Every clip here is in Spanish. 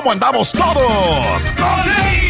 ¿Cómo andamos todos?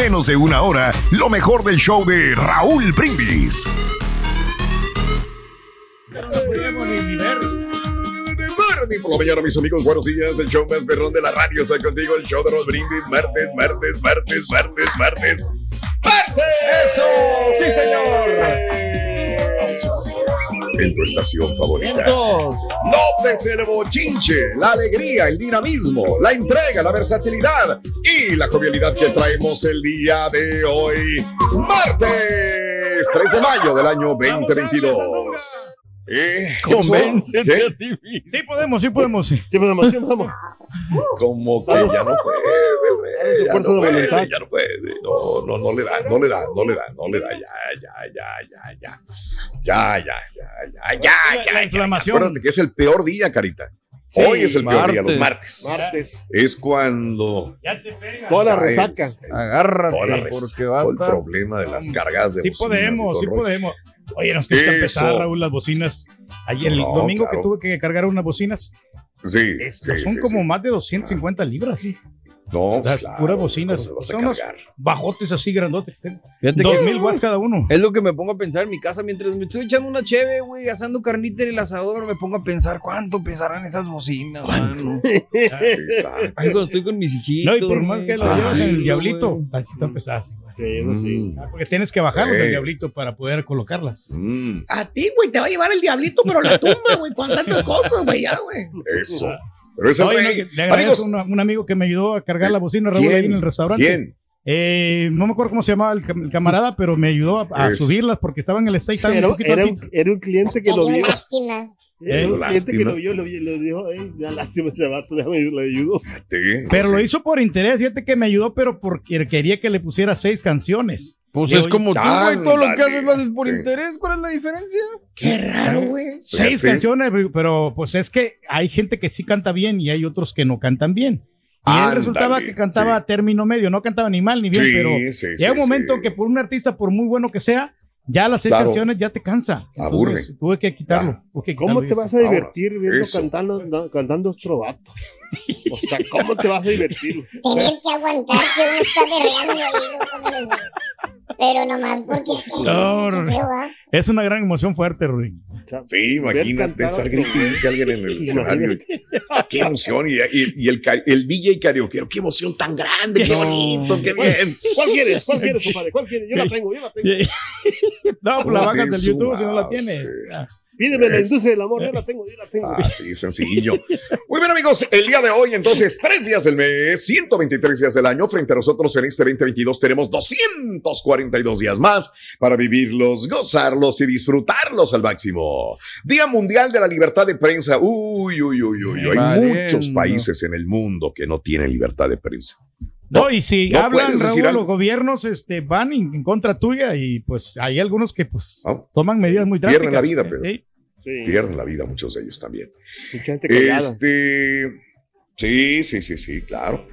menos de una hora lo mejor del show de Raúl Brindis. Por la mañana, mis amigos, buenos días. El show más perrón de la radio está contigo. El show de Raúl Brindis. Martes, martes, martes, martes, martes. ¡Martes! ¡Eso! ¡Sí, señor! En tu estación favorita. López el bochinche, la alegría, el dinamismo, la entrega, la versatilidad y la jovialidad que traemos el día de hoy, martes 3 de mayo del año 2022. Eh, Convéncete ¿qué? a ti mismo. Sí podemos, sí podemos. Sí, podemos, sí podemos. Como que ya no puede, ya no de puede, ya no puede. No, no, no le da, no le da, no le da, no le da. Ya, ya, ya, ya, ya. Ya, ya, ya, ya, ya, ya. La inflamación. Acuérdate que es el peor día, Carita. Hoy es el peor día, los martes. Martes. Es cuando Ya te pega. Toda la resaca. Agárrate, toda la res- porque va todo el problema de las cargadas de Sí podemos, sí podemos. Oye, nos cuesta empezar, Raúl, las bocinas. Ayer, el No, domingo claro. que tuve que cargar unas bocinas, Sí, es- sí, son sí, como sí. más de 250 libras, sí. No, pues Las claro, puras bocinas. ¿cómo se Son unos bajotes así grandotes. Fíjate Dos que mil watts cada uno. es lo que me pongo a pensar en mi casa mientras me estoy echando una cheve, güey, asando carnita en el asador. Me pongo a pensar cuánto pesarán esas bocinas, mano. Ay, cuando estoy con mis hijitos. No, y por más que lo llevas en el diablito, así están pesadas. Sí, eso sí. Mm, Ah, Porque tienes que bajarlos del diablito para poder colocarlas. mm, A ti, güey, te va a llevar el diablito, pero la tumba, güey, con tantas cosas, güey, ya, güey. Eso. Pero es el Oye, no, rey. que le agradezco a un, un amigo que me ayudó a cargar la bocina, Raúl, ahí en el restaurante. ¿quién? Eh, no me acuerdo cómo se llamaba el, cam- el camarada, pero me ayudó a, a subirlas porque estaban en el estaban Era, era era un cliente que lo vio. lástima. Era un cliente que lo vio, lo vio, lo dijo, "Ey, ya lástima ese vato, déjame le ayudo. Sí, Pero sí. lo hizo por interés, fíjate que me ayudó, pero porque quería que le pusiera seis canciones. Pues es como tú, güey. Todo lo que haces lo haces por sí. interés. ¿Cuál es la diferencia? Qué raro, güey. Seis Sí. canciones, pero pues es que hay gente que sí canta bien y hay otros que no cantan bien. Y él resultaba que cantaba sí. a término medio, no cantaba ni mal ni bien, Sí, pero sí, llega un sí, momento sí. que por un artista, por muy bueno que sea, ya las seis Claro. canciones ya te cansa. Aburre. Entonces, tuve que quitarlo. tuve que ¿Cómo quitarlo. te vas a Ahora, divertir viendo cantando, cantando otro vato? O sea, ¿cómo te vas a divertir? Tener que aguantar que uno está berreando ahí. Pero nomás porque. No, no, no. Es una gran emoción fuerte, Rudy. Sí, imagínate estar gritando que alguien en el escenario. Qué emoción. Y, y- y el, el DJ karaoke, qué emoción tan grande, qué bonito, qué bien. ¿Cuál quieres? ¿Cuál quieres, compadre? ¿Cuál quieres? Yo la tengo, yo la tengo. no, pues la bajas del de YouTube si no la su tienes. mouse. Ah. Pídeme la industria del amor, yo la tengo, yo la tengo. Ah, sí, sencillo. Muy bien, amigos. El día de hoy, entonces, tres días del mes, 123 días del año. Frente a nosotros en este 2022 tenemos 242 días más para vivirlos, gozarlos y disfrutarlos al máximo. Día Mundial de la Libertad de Prensa. Uy, uy, uy, uy. Hay Valiendo. muchos países en el mundo que no tienen libertad de prensa. No, y si no hablan, Raúl, los gobiernos este, van en, en contra tuya y pues hay algunos que pues No. toman medidas muy Pierden drásticas. la vida, pero- Sí. Sí, Pierden la vida muchos de ellos también. mucha gente callada. Este, sí, sí, sí, sí, claro.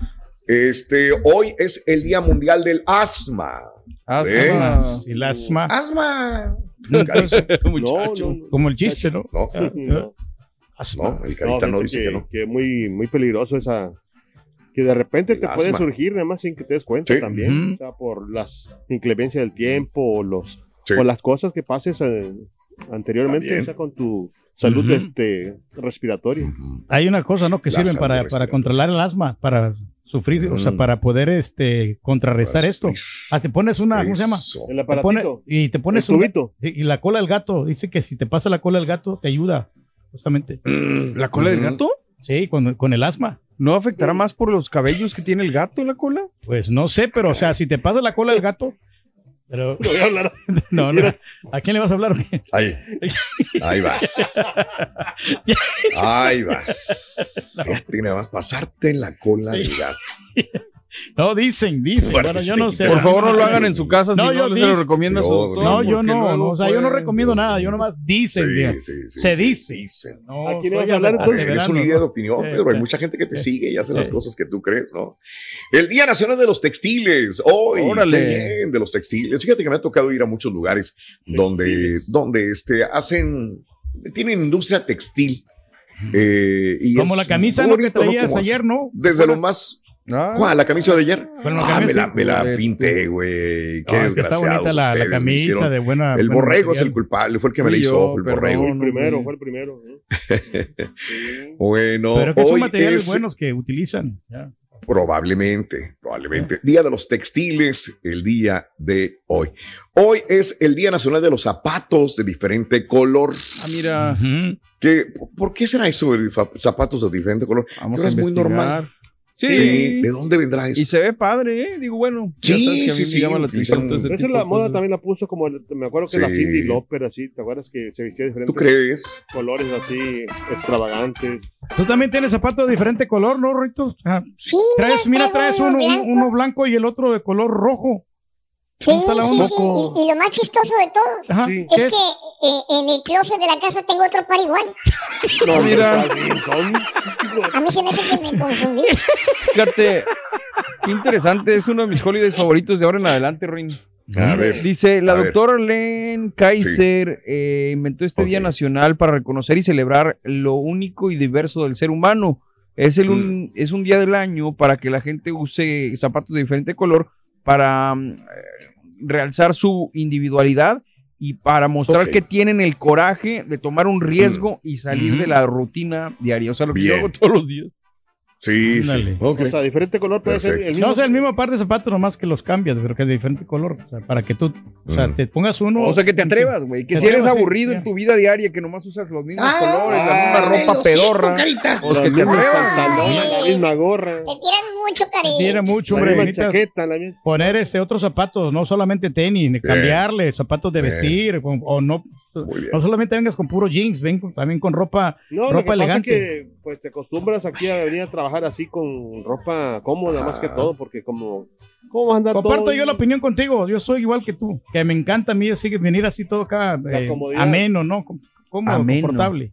Este, hoy es el Día Mundial del Asma. Asma. Y el asma, Asma. No, no, como el chiste, ¿no? no, no. Asma. no, el carita no, dice que, no. que muy, muy peligroso esa. Que de repente El te puede surgir, nada más sin que te des cuenta Sí. también. O sea, por las inclemencias del tiempo o los, Sí. o las cosas que pases eh, anteriormente, También. o sea, con tu salud Ujú. este, respiratoria. Hay una cosa, ¿no? Que La sirven para, para controlar el asma, para sufrir, o sea, Mm. para poder este, contrarrestar Para esto. Ah, te pones una, ¿cómo se llama? El Te pone- aparatito, y te el pones un, tubito. Y la cola del gato, dice que si te pasa la cola del gato, te ayuda, justamente. ¿La cola del gato? Sí, con, con el asma. ¿No afectará más por los cabellos que tiene el gato en la cola? Pues no sé, pero o sea, si te pasa la cola del gato, pero No voy a hablar. no, no. ¿A quién le vas a hablar? Ahí. Ahí vas. Ahí vas. Fíjate, nada más pasarte en la cola del gato. No, dicen, dicen. Bueno, yo sí, no sé. Por favor, no lo hagan en su casa si No, no, yo se lo dice- recomienda a su Dios doctor. No, yo no, no, o sea, yo no recomiendo nada, yo nomás dicen. Sí, sí, sí, Se sí, dice. dicen. No, ¿A quién estoy vas a hablar? Eres un líder de opinión, Sí, pero hay mucha gente que te Sí. sigue y hace las cosas que tú crees, ¿no? El Día Nacional de los Textiles. Hoy, Órale. bien, de los textiles. Fíjate que me ha tocado ir a muchos lugares donde, donde este, hacen, tienen industria textil. eh, y Como es la camisa ¿no? que bonito, ¿no? traías Como ayer, ¿no? Desde lo más. Ah, ¿Cuál? ¿La camisa de ayer? Bueno, Ah, me camisa- la, me la Este- pinté, güey. Qué No, es que está bonita la, camisa hicieron. de buena. El borrego es el culpable, fue el que me la hizo, yo, fue el perdón. borrego. Fue el primero, fue el primero. ¿eh? Sí. Bueno, Pero que son materiales es buenos que utilizan. ya. probablemente, probablemente. Día de los textiles, el día de hoy. Hoy es el Día Nacional de los Zapatos de diferente color. ah, mira. ¿Qué, ¿Por qué será eso zapatos de diferente color? vamos a es muy normal. Sí. ¿De dónde vendrá eso? Y se ve padre, ¿eh? Digo, bueno. ya Sí, sabes que a mí sí, me sí, llama la atención utilizan- todo ese Esa tipo es la moda cosas. también la puso como, el- me acuerdo que la. Cindy Lauper, así, ¿te acuerdas que se vestía de ¿Tú crees? colores así extravagantes? Tú también tienes zapatos de diferente color, ¿no, Rito? Ah, Sí, traes, mira, traes uno uno, un- blanco. uno blanco y el otro de color rojo. Sí, ¿Cómo está la sí, sí. Y, y lo más chistoso de todo Ajá, Sí. ¿qué es que eh, en el closet de la casa tengo otro par igual. No, Mira. A mí se me hace que me confundí. Fíjate, qué interesante. Es uno de mis holidays favoritos de ahora en adelante, Rin. A ver. Dice, la A ver. doctora Len Kaiser eh, inventó este Día. Nacional para reconocer y celebrar lo único y diverso del ser humano. Es, el Mm. un, es un día del año para que la gente use zapatos de diferente color para mm, eh, realzar su individualidad y para mostrar que tienen el coraje de tomar un riesgo y salir de la rutina diaria. O sea, lo que yo hago todos los días. Sí, sí. O sea, diferente color puede ser el mismo. No, o sea, el mismo par de zapatos, nomás que los cambias, pero que de diferente color. O sea, para que tú, o sea, Mm. te pongas uno. O sea, que te atrevas, güey. Que Te si eres sí, aburrido en tu vida diaria, que nomás usas los mismos Ah, colores, la misma ropa pedorra. carita. Pues Los que te atrevas. pantalones, la misma gorra, Te tiran mucho Te cariño. tira mucho, la hombre. misma necesitas chaqueta, la misma. poner este otros zapatos, no solamente tenis, cambiarle zapatos de Bien. vestir, o, o no. No solamente vengas con puro jeans, ven con- también con ropa. No, lo Ropa que pasa elegante. es que pues te acostumbras aquí a venir a trabajar así con ropa cómoda más que Ah. todo, porque como ¿cómo vas a andar Comparto todo yo la opinión contigo, yo soy igual que tú, que me encanta a mí así venir así todo acá eh, ameno, ¿no? Cómodo, Ameno. confortable.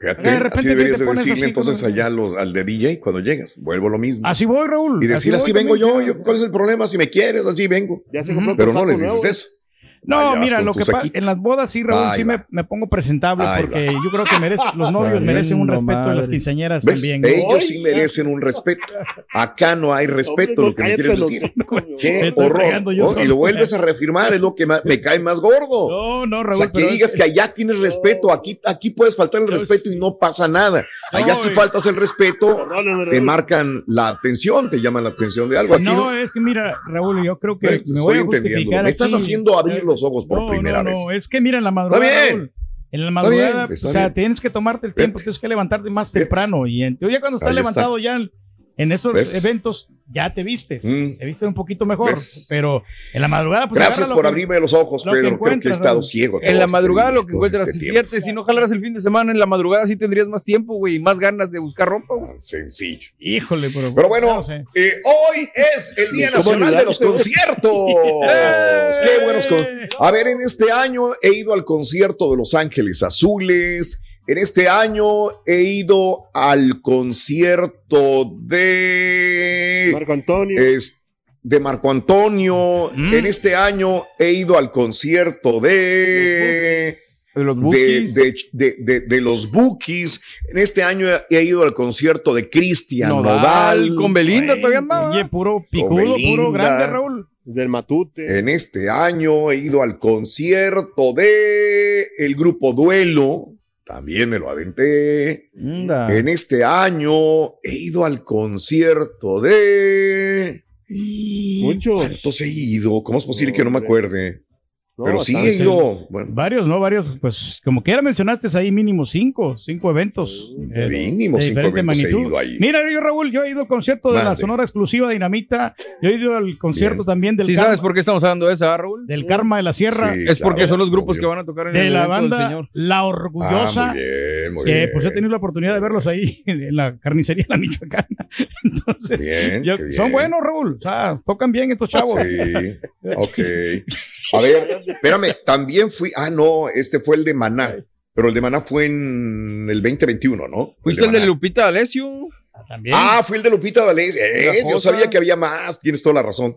Fíjate, de así deberías de decirle así entonces como- allá los, al de DJ cuando llegas. Vuelvo lo mismo. Así voy, Raúl. y decir, así, voy vengo yo, yo, ¿cuál es el problema? Si me quieres, así vengo. Ya se Pero no les dices nuevo. eso. No, mira, lo que pasa, en las bodas sí, Raúl, Ahí sí me, me pongo presentable Ahí porque yo creo que merece, los novios merecen un respeto de las madre. quinceañeras ¿Ves? también. Ellos sí merecen un respeto. Acá no hay respeto, Hombre, lo que me quieres decir. Qué horror. Oh, y lo vuelves a reafirmar, es lo que me cae más gordo. No, no, o Raúl. sea, que es digas que allá tienes respeto, aquí, aquí puedes faltar el respeto y no pasa nada. Allá No, si faltas el respeto, te marcan la atención, te llaman la atención de algo. Aquí No, no. es que mira, Raúl, yo creo que Eh, me voy a justificar Me estás haciendo abrir los ojos por No, primera no, vez. No, es que mira, en la madrugada, bien. Raúl, en la Está madrugada, bien, está o sea, bien. tienes que tomarte el tiempo, tienes que levantarte más temprano. Y en- ya cuando estás Ahí está. levantado ya en, esos ¿Ves? eventos, ya te vistes. Mm. Te vistes un poquito mejor. ¿Ves? Pero en la madrugada, pues Gracias por que- abrirme los ojos, lo que Pedro. Creo que he estado ciego. En la madrugada este- lo que encuentras, este si fíjate, si no jalaras el fin de semana, en la madrugada sí tendrías más tiempo, güey, y más ganas de buscar ropa, güey. Sencillo. Híjole, pero. Pero bueno, no sé. eh, hoy es el Día ¿Cómo Nacional de los? Conciertos. Qué buenos con- A ver, en este año he ido al concierto de Los Ángeles Azules. En este año he ido al concierto de Marco Antonio. es- de Marco Antonio. Mm. En este año he ido al concierto de De los de, bookies. de, de- de- de los Bookies. En este año he ido al concierto de Cristian Nodal. Nodal, con Belinda todavía andaba. Oye, puro picudo, puro grande, Raúl. Del Matute. En este año he ido al concierto de el grupo Duelo. También me lo aventé. En este año he ido al concierto de. Muchos. ¿Cuántos he ido? ¿Cómo es posible que no me acuerde? No, Pero sí ido, bueno, Varios, ¿no? Varios, pues como quiera mencionaste ahí mínimo cinco, cinco eventos. eh, mínimo de cinco diferente eventos he magnitud. ido ahí. Mira, yo Raúl, yo he ido al concierto de la. Sonora Exclusiva Dinamita, yo he ido al concierto Bien. también del, ¿Sí Karma, sabes por qué estamos hablando de esa, ah, Raúl? del Karma de la Sierra, Sí, es porque son los grupos obvio. que van a tocar en de el la del banda señor. La Ah, Orgullosa. muy bien, muy que bien. pues he tenido la oportunidad de verlos ahí en la carnicería La Michoacana. Entonces, yo- bien. son buenos, Raúl. O sea, tocan bien estos chavos. Sí, ok. A ver, espérame, también fui, ah, no, este fue el de Maná, pero el de Maná fue en el 2021, ¿no? ¿Fuiste el de. Lupita D'Alessio? También. Ah, fui el de Lupita D'Alessio. Eh, yo sabía que había más, tienes toda la razón.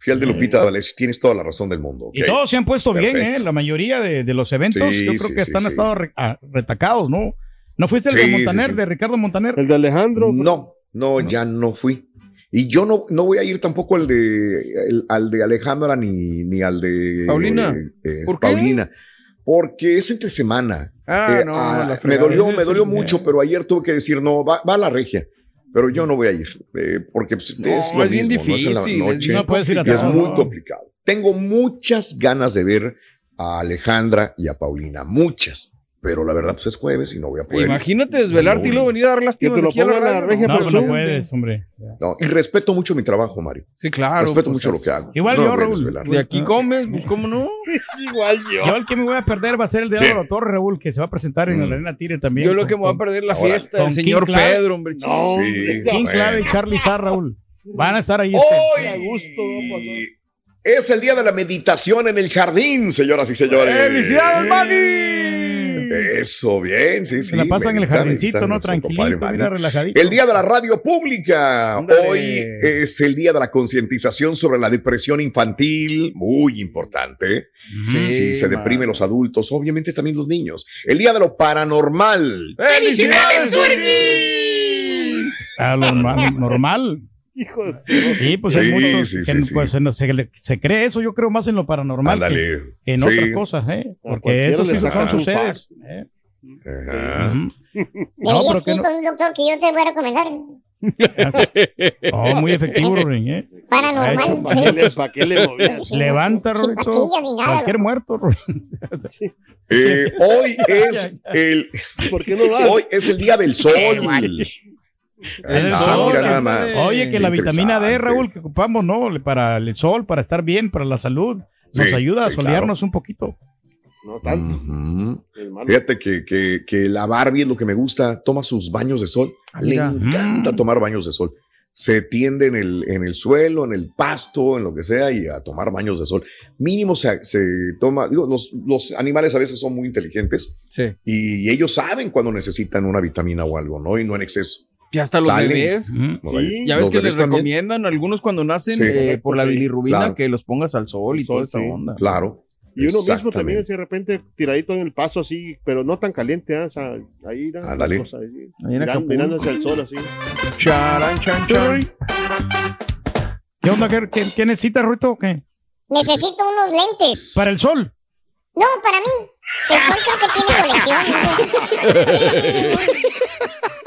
Fui el de Lupita D'Alessio, tienes toda la razón del mundo. Y todos se han puesto bien. ¿eh? La mayoría de, de los eventos, Sí, yo creo sí, que sí, están sí. estado re- ah, retacados, ¿no? ¿No fuiste el Sí, de Montaner, sí. de Ricardo Montaner? El de Alejandro. No, no, ya no fui. Y yo no, no voy a ir tampoco al de, el- al de Alejandra ni, ni al de Paulina. eh, ¿Por qué? Paulina. Porque es entre semana. Ah, Eh, no, ah, me dolió, me dolió mucho, pero ayer tuve que decir, no, va, va a la regia. Pero yo no voy a ir, eh, porque pues, No, es lo es bien mismo, ¿no? Es en la difícil, noche. No puedes ir a y es muy complicado. Tengo muchas ganas de ver a Alejandra y a Paulina, muchas. Pero la verdad, pues es jueves y no voy a poder. Imagínate desvelarte y luego venir a dar te lo aquí a la la regia, No, no puedes, hombre. No, y respeto mucho mi trabajo, Mario. Sí, claro. respeto pues, mucho lo es- que hago. Igual No yo, Raúl. De aquí comes, pues cómo no. Igual yo. Yo el que me voy a perder va a ser el de. Álvaro Torres, Raúl, que se va a presentar en Mm. la Arena Tire también. Yo lo que me voy a perder la Ahora, fiesta del señor King. Pedro, hombre. No, Sí. King. Clave y Charlie Sá, Raúl. Van a estar ahí. este- Hoy A gusto, ¿no? es el día de la meditación en el jardín, señoras y señores. ¡Felicidades, Manny! Eso, bien, sí, sí. Se la pasan en el jardincito, ¿no? Manny. mira, relajadito. El día de la radio pública. Hoy es el día de la concientización sobre la depresión infantil, muy importante. Sí, Sí, se deprimen los adultos, obviamente también los niños. El día de lo paranormal. ¡Felicidades, A lo normal. Hijo de... Sí, pues hay Sí, muchos sí, que sí, pues, se, se cree eso, yo creo más en lo paranormal que, Ándale. que en Sí. otras cosas, ¿eh? Porque eso sí son su sucedes. ¿eh? Ajá. Ujú. Deberías pero que no- con un doctor que yo te voy a recomendar. Oh, muy efectivo, Rorín, ¿eh? Paranormal. ¿Para qué le, pa' le movías? Levanta, Rorito. Cualquier muerto, Rorín. Eh, hoy es el ¿Por qué no hoy es el día del sol. El Ah, sol, mira que- nada más. Oye, que la vitamina D. Raúl, que ocupamos, ¿no? Para el sol, para estar bien, para la salud, nos Sí, ayuda a sí, solearnos un poquito. No tanto. Fíjate que, que, que la Barbie es lo que me gusta, toma sus baños de sol. Le mira. encanta Mm. tomar baños de sol. Se tiende en el, en el suelo, en el pasto, en lo que sea, y a tomar baños de sol. Mínimo se, se toma, digo, los, los animales a veces son muy inteligentes Sí. y ellos saben cuando necesitan una vitamina o algo, ¿no? Y no en exceso. Y hasta los bebés. Sí. Ya ves Los que les también. recomiendan algunos cuando nacen Sí. eh, por la bilirrubina Claro. que los pongas al sol y Sol, toda esta sí. onda. Claro. Y uno mismo también, así de repente tiradito en el paso así, pero no tan caliente, ¿ah? o sea, ahí. Ándale. Una cosa ahí, mirando hacia el sol así. Charan, chan, chan. ¿Qué onda? ¿Qué, qué, qué necesitas, Ruito? o ¿Qué? Necesito unos lentes. Para el sol. No, para mí. El sol creo que tiene colección.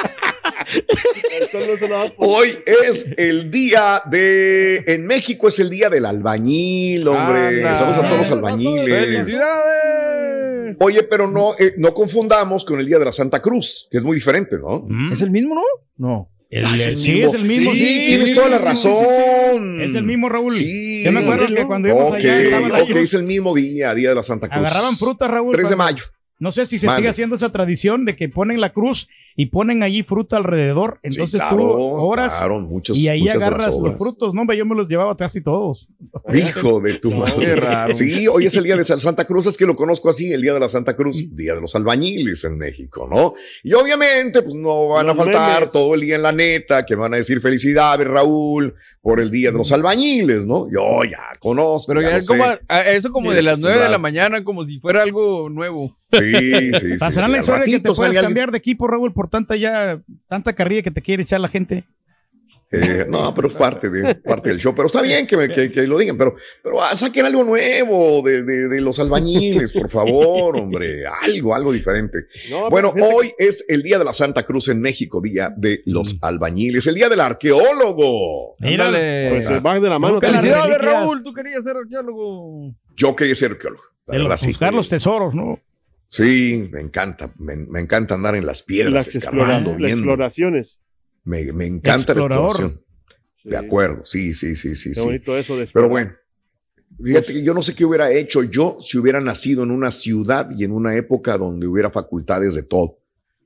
El no Hoy es el día de. En México es el día del albañil, hombre. Anda. Saludos a todos los albañiles. ¡Felicidades! Oye, pero no, eh, no confundamos con el día de la Santa Cruz, que es muy diferente, ¿no? Mm. ¿Es el mismo, no? No. El- Ah, sí, es el mismo. Sí, tienes toda la sí, sí, razón. sí, sí. Es el mismo, Raúl. Sí. Yo me acuerdo que cuando íbamos Ok, allá, ok, es el mismo día, día de la Santa Cruz. agarraban fruta, Raúl. 3 de mayo. No sé si se sigue haciendo esa tradición de que ponen la cruz y ponen allí fruta alrededor. Entonces sí, claro, tú horas claro, y ahí agarras los frutos. No, hombre, yo me los llevaba casi todos. Hijo de tu madre. Qué raro. Sí, hoy es el día de Sa- Santa Cruz, es que lo conozco así, el día de la Santa Cruz, día de los albañiles en México, ¿no? Y obviamente, pues no van a faltar memes. todo el día en la neta, que van a decir felicidades, Raúl, por el día de los albañiles, ¿no? Yo ya conozco. Pero ya es como, a- eso como de las 9 de la mañana, como si fuera algo nuevo. Sí, sí, sí. Pasarán sí, la historia de que te puedes alguien. cambiar de equipo, Raúl, por tanta ya, tanta carrilla que te quiere echar la gente. Eh, no, pero es parte, de, parte del show. Pero está bien que, me- que- que lo digan, pero, pero ah, saquen algo nuevo de, de- de los albañiles, por favor, hombre. Algo, algo diferente. No, Bueno, hoy es el Día de la Santa Cruz en México, Día de los albañiles, el Día del arqueólogo. Ándale. pues, se van de la mano. Felicidades. Raúl. Tú querías ser arqueólogo. Yo quería ser arqueólogo. La de sí. buscar los tesoros, ¿no? Sí, me encanta, me, me encanta andar en las piedras, Las, escarbando, explora- las viendo. exploraciones. Me, me encanta la exploración. De acuerdo, sí, sí, sí, sí, Qué sí. bonito eso de Pero bueno, fíjate que yo no sé qué hubiera hecho yo si hubiera nacido en una ciudad y en una época donde hubiera facultades de todo,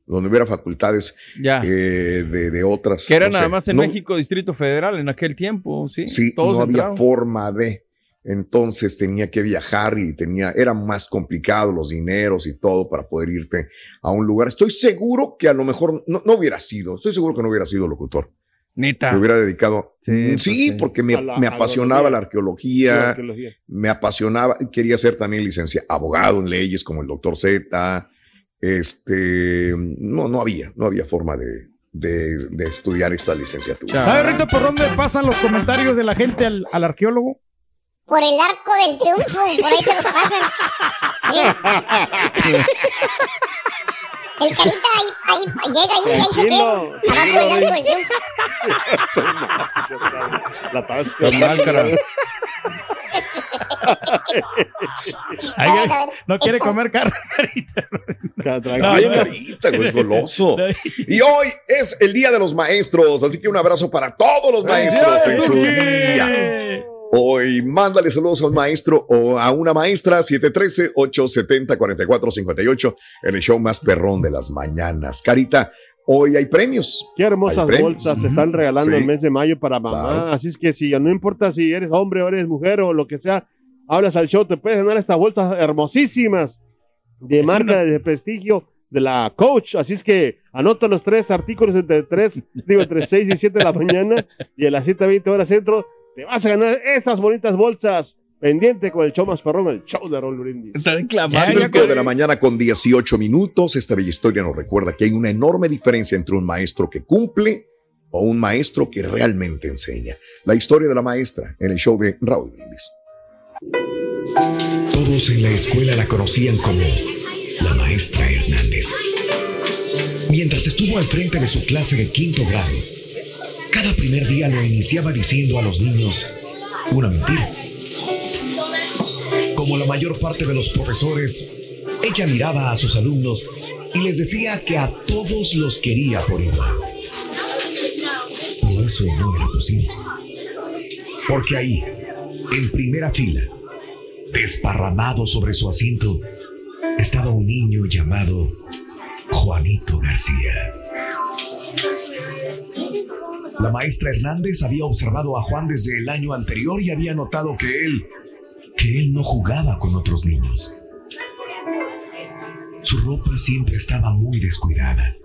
donde hubiera facultades Ya. eh, de, de otras. que era no nada sé. más en No- México, Distrito Federal, en aquel tiempo, sí. Sí, Todos no había forma de. Entonces tenía que viajar y tenía, era más complicado los dineros y todo para poder irte a un lugar. Estoy seguro que a lo mejor no, no hubiera sido, estoy seguro que no hubiera sido locutor. Neta. Me hubiera dedicado. Sí, Mm, pues porque me, A la me apasionaba la La arqueología, arqueología. me apasionaba, quería ser también licenciado, abogado en leyes como el doctor Z. Este, no, no había, no había forma de, de, de estudiar esta licenciatura. Chao. ¿Sabe, Rito, por dónde pasan los comentarios de la gente al, al arqueólogo? Por el arco del triunfo, por ahí se los pasan. Sí. El carita ahí, ahí llega ahí, ahí se queda. Abajo del arco del triunfo. La estaba Con máscara. Ay, A ver, a ver. no quiere Eso. comer carita, güey, es goloso. Y hoy es el Día de los Maestros, así que un abrazo para todos los maestros en su día. Hoy mándale saludos a un maestro o a una maestra, 713-870-4458, en el show más perrón de las mañanas. Carita, hoy hay premios. Qué hermosas premios. bolsas se están regalando Sí. el mes de mayo para mamá. Claro. Así es que si no importa si eres hombre o eres mujer o lo que sea, hablas al show, te puedes ganar estas bolsas hermosísimas de Es marca una- de prestigio de la Coach. Así es que anota los tres artículos entre tres, digo, entre 6 y 7 de la mañana y a las 7.20 horas centro. Te vas a ganar estas bonitas bolsas. Pendiente con el show más perrón, el show de Raúl Brindis. Está ya, 5 de la mañana con 18 minutos. Esta bella historia nos recuerda que hay una enorme diferencia entre un maestro que cumple o un maestro que realmente enseña. La historia de la maestra en el show de Raúl Brindis. Todos en la escuela la conocían como la maestra Hernández. Mientras estuvo al frente de su clase de quinto grado, cada primer día lo iniciaba diciendo a los niños una mentira. Como la mayor parte de los profesores, ella miraba a sus alumnos y les decía que a todos los quería por igual. Pero eso no era posible. Porque ahí, en primera fila, desparramado sobre su asiento, estaba un niño llamado Juanito García. La maestra Hernández había observado a Juan desde el año anterior y había notado que él, que él no jugaba con otros niños. Su ropa siempre estaba muy descuidada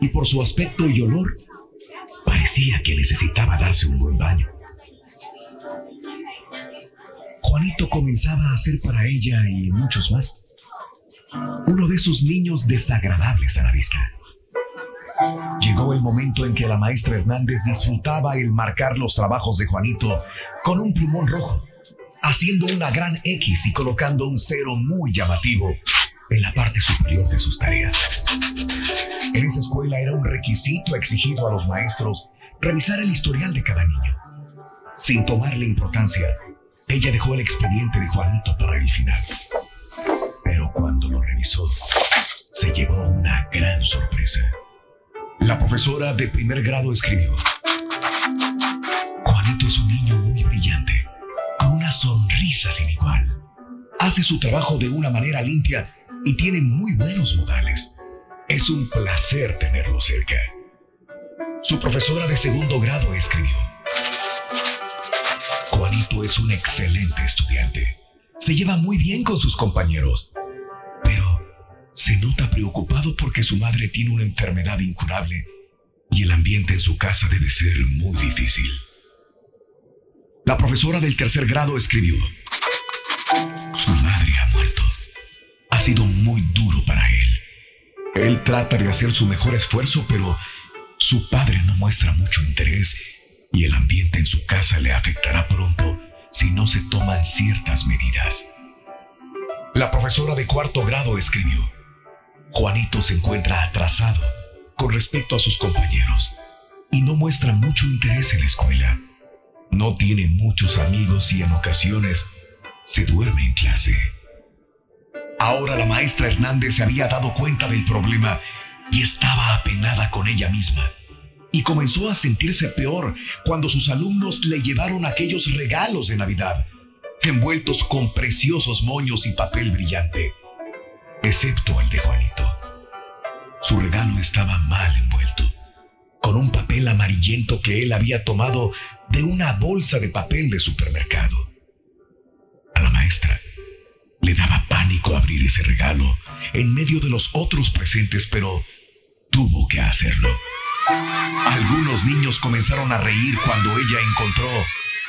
y por su aspecto y olor parecía que necesitaba darse un buen baño. Juanito comenzaba a ser para ella y muchos más uno de esos niños desagradables a la vista. Llegó el momento en que la maestra Hernández disfrutaba el marcar los trabajos de Juanito con un plumón rojo, haciendo una gran X y colocando un cero muy llamativo en la parte superior de sus tareas. En esa escuela era un requisito exigido a los maestros revisar el historial de cada niño. Sin tomarle importancia, ella dejó el expediente de Juanito para el final. Pero cuando lo revisó, se llevó una gran sorpresa. La profesora de primer grado escribió, Juanito es un niño muy brillante, con una sonrisa sin igual. Hace su trabajo de una manera limpia y tiene muy buenos modales. Es un placer tenerlo cerca. Su profesora de segundo grado escribió, Juanito es un excelente estudiante. Se lleva muy bien con sus compañeros, se nota preocupado porque su madre tiene una enfermedad incurable y el ambiente en su casa debe ser muy difícil. La profesora del tercer grado escribió, su madre ha muerto. Ha sido muy duro para él. Él trata de hacer su mejor esfuerzo, pero su padre no muestra mucho interés y el ambiente en su casa le afectará pronto si no se toman ciertas medidas. La profesora de cuarto grado escribió, Juanito se encuentra atrasado con respecto a sus compañeros y no muestra mucho interés en la escuela. No tiene muchos amigos y en ocasiones se duerme en clase. Ahora la maestra Hernández se había dado cuenta del problema y estaba apenada con ella misma. Y comenzó a sentirse peor cuando sus alumnos le llevaron aquellos regalos de Navidad, envueltos con preciosos moños y papel brillante, excepto el de Juanito. Su regalo estaba mal envuelto, con un papel amarillento que él había tomado de una bolsa de papel de supermercado. A la maestra le daba pánico abrir ese regalo en medio de los otros presentes, pero tuvo que hacerlo. Algunos niños comenzaron a reír cuando ella encontró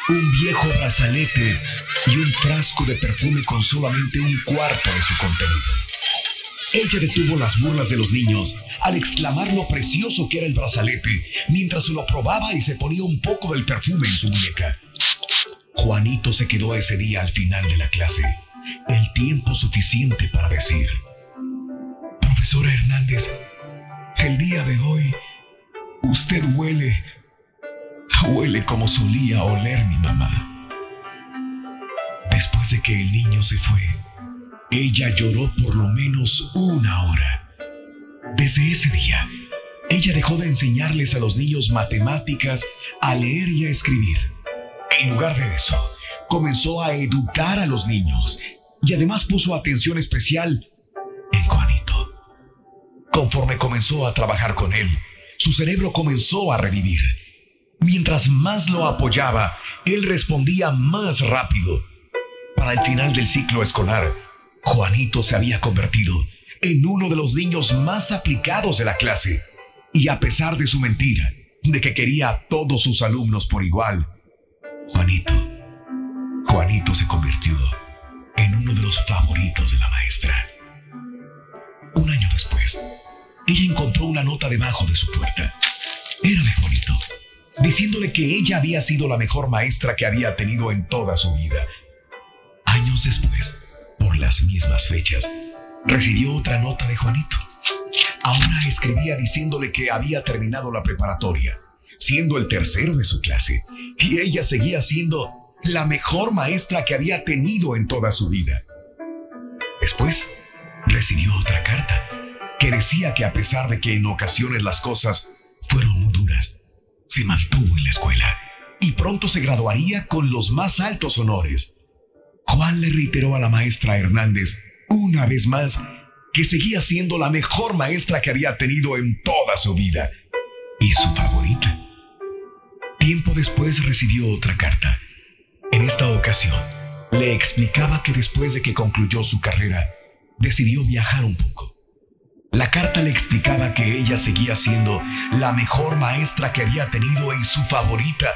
un viejo brazalete y un frasco de perfume con solamente un cuarto de su contenido. Ella detuvo las burlas de los niños al exclamar lo precioso que era el brazalete mientras lo probaba y se ponía un poco del perfume en su muñeca. Juanito se quedó ese día al final de la clase, el tiempo suficiente para decir, Profesora Hernández, el día de hoy usted huele, huele como solía oler mi mamá. Después de que el niño se fue, ella lloró por lo menos una hora. Desde ese día, ella dejó de enseñarles a los niños matemáticas, a leer y a escribir. En lugar de eso, comenzó a educar a los niños y además puso atención especial en Juanito. Conforme comenzó a trabajar con él, su cerebro comenzó a revivir. Mientras más lo apoyaba, él respondía más rápido. Para el final del ciclo escolar, Juanito se había convertido en uno de los niños más aplicados de la clase. Y a pesar de su mentira, de que quería a todos sus alumnos por igual, Juanito, Juanito se convirtió en uno de los favoritos de la maestra. Un año después, ella encontró una nota debajo de su puerta. Era de Juanito, diciéndole que ella había sido la mejor maestra que había tenido en toda su vida. Años después, por las mismas fechas, recibió otra nota de Juanito. Ahora escribía diciéndole que había terminado la preparatoria, siendo el tercero de su clase, y ella seguía siendo la mejor maestra que había tenido en toda su vida. Después, recibió otra carta que decía que a pesar de que en ocasiones las cosas se mantuvo en la escuela y pronto se graduaría con los más altos honores. Juan le reiteró a la maestra Hernández una vez más que seguía siendo la mejor maestra que había tenido en toda su vida y su favorita. Tiempo después recibió otra carta. En esta ocasión, le explicaba que después de que concluyó su carrera, decidió viajar un poco. La carta le explicaba que ella seguía siendo la mejor maestra que había tenido y su favorita,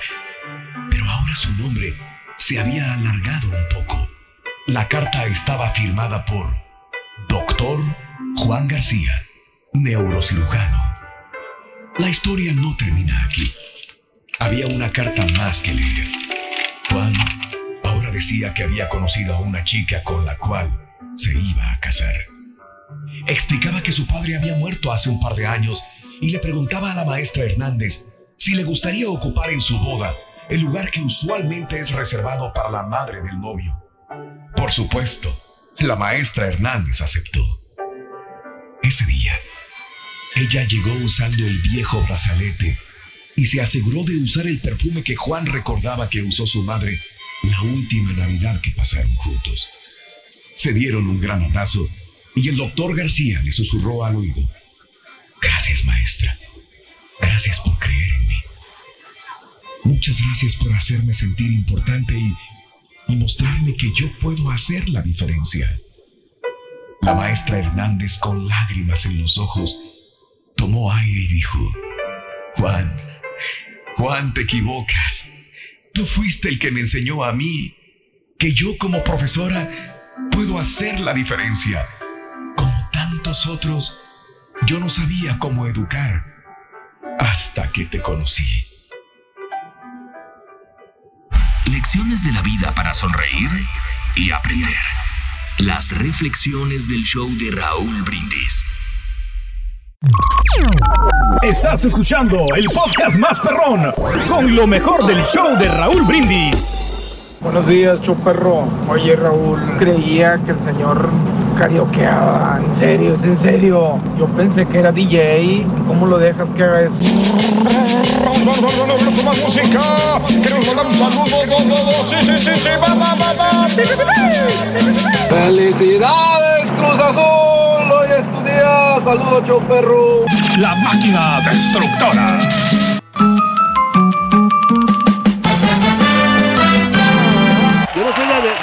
pero ahora su nombre se había alargado un poco. La carta estaba firmada por Doctor Juan García, neurocirujano. La historia no termina aquí. Había una carta más que leer. Juan ahora decía que había conocido a una chica con la cual se iba a casar. Explicaba que su padre había muerto hace un par de años y le preguntaba a la maestra Hernández si le gustaría ocupar en su boda el lugar que usualmente es reservado para la madre del novio. Por supuesto, la maestra Hernández aceptó. Ese día, ella llegó usando el viejo brazalete y se aseguró de usar el perfume que Juan recordaba que usó su madre la última Navidad que pasaron juntos. Se dieron un gran abrazo y el doctor García le susurró al oído. Gracias, maestra. Gracias por creer en mí. Muchas gracias por hacerme sentir importante y, y mostrarme que yo puedo hacer la diferencia. La maestra Hernández, con lágrimas en los ojos, tomó aire y dijo, Juan, Juan, te equivocas. Tú fuiste el que me enseñó a mí que yo como profesora puedo hacer la diferencia. Tantos otros, yo no sabía cómo educar hasta que te conocí. Lecciones de la vida para sonreír y aprender. Las reflexiones del show de Raúl Brindis. Estás escuchando el podcast más perrón con lo mejor del show de Raúl Brindis. Buenos días, Chuperro. Oye, Raúl, creía que el señor karaokeaba. En serio, es en serio. Yo pensé que era DJ. ¿Cómo lo dejas que haga eso? más música. Queremos mandar un saludo. Sí, sí, sí, sí. Va, va, va, va. ¡Felicidades, Cruz Azul! Hoy es tu día. Saludos, Chuperro. La máquina destructora.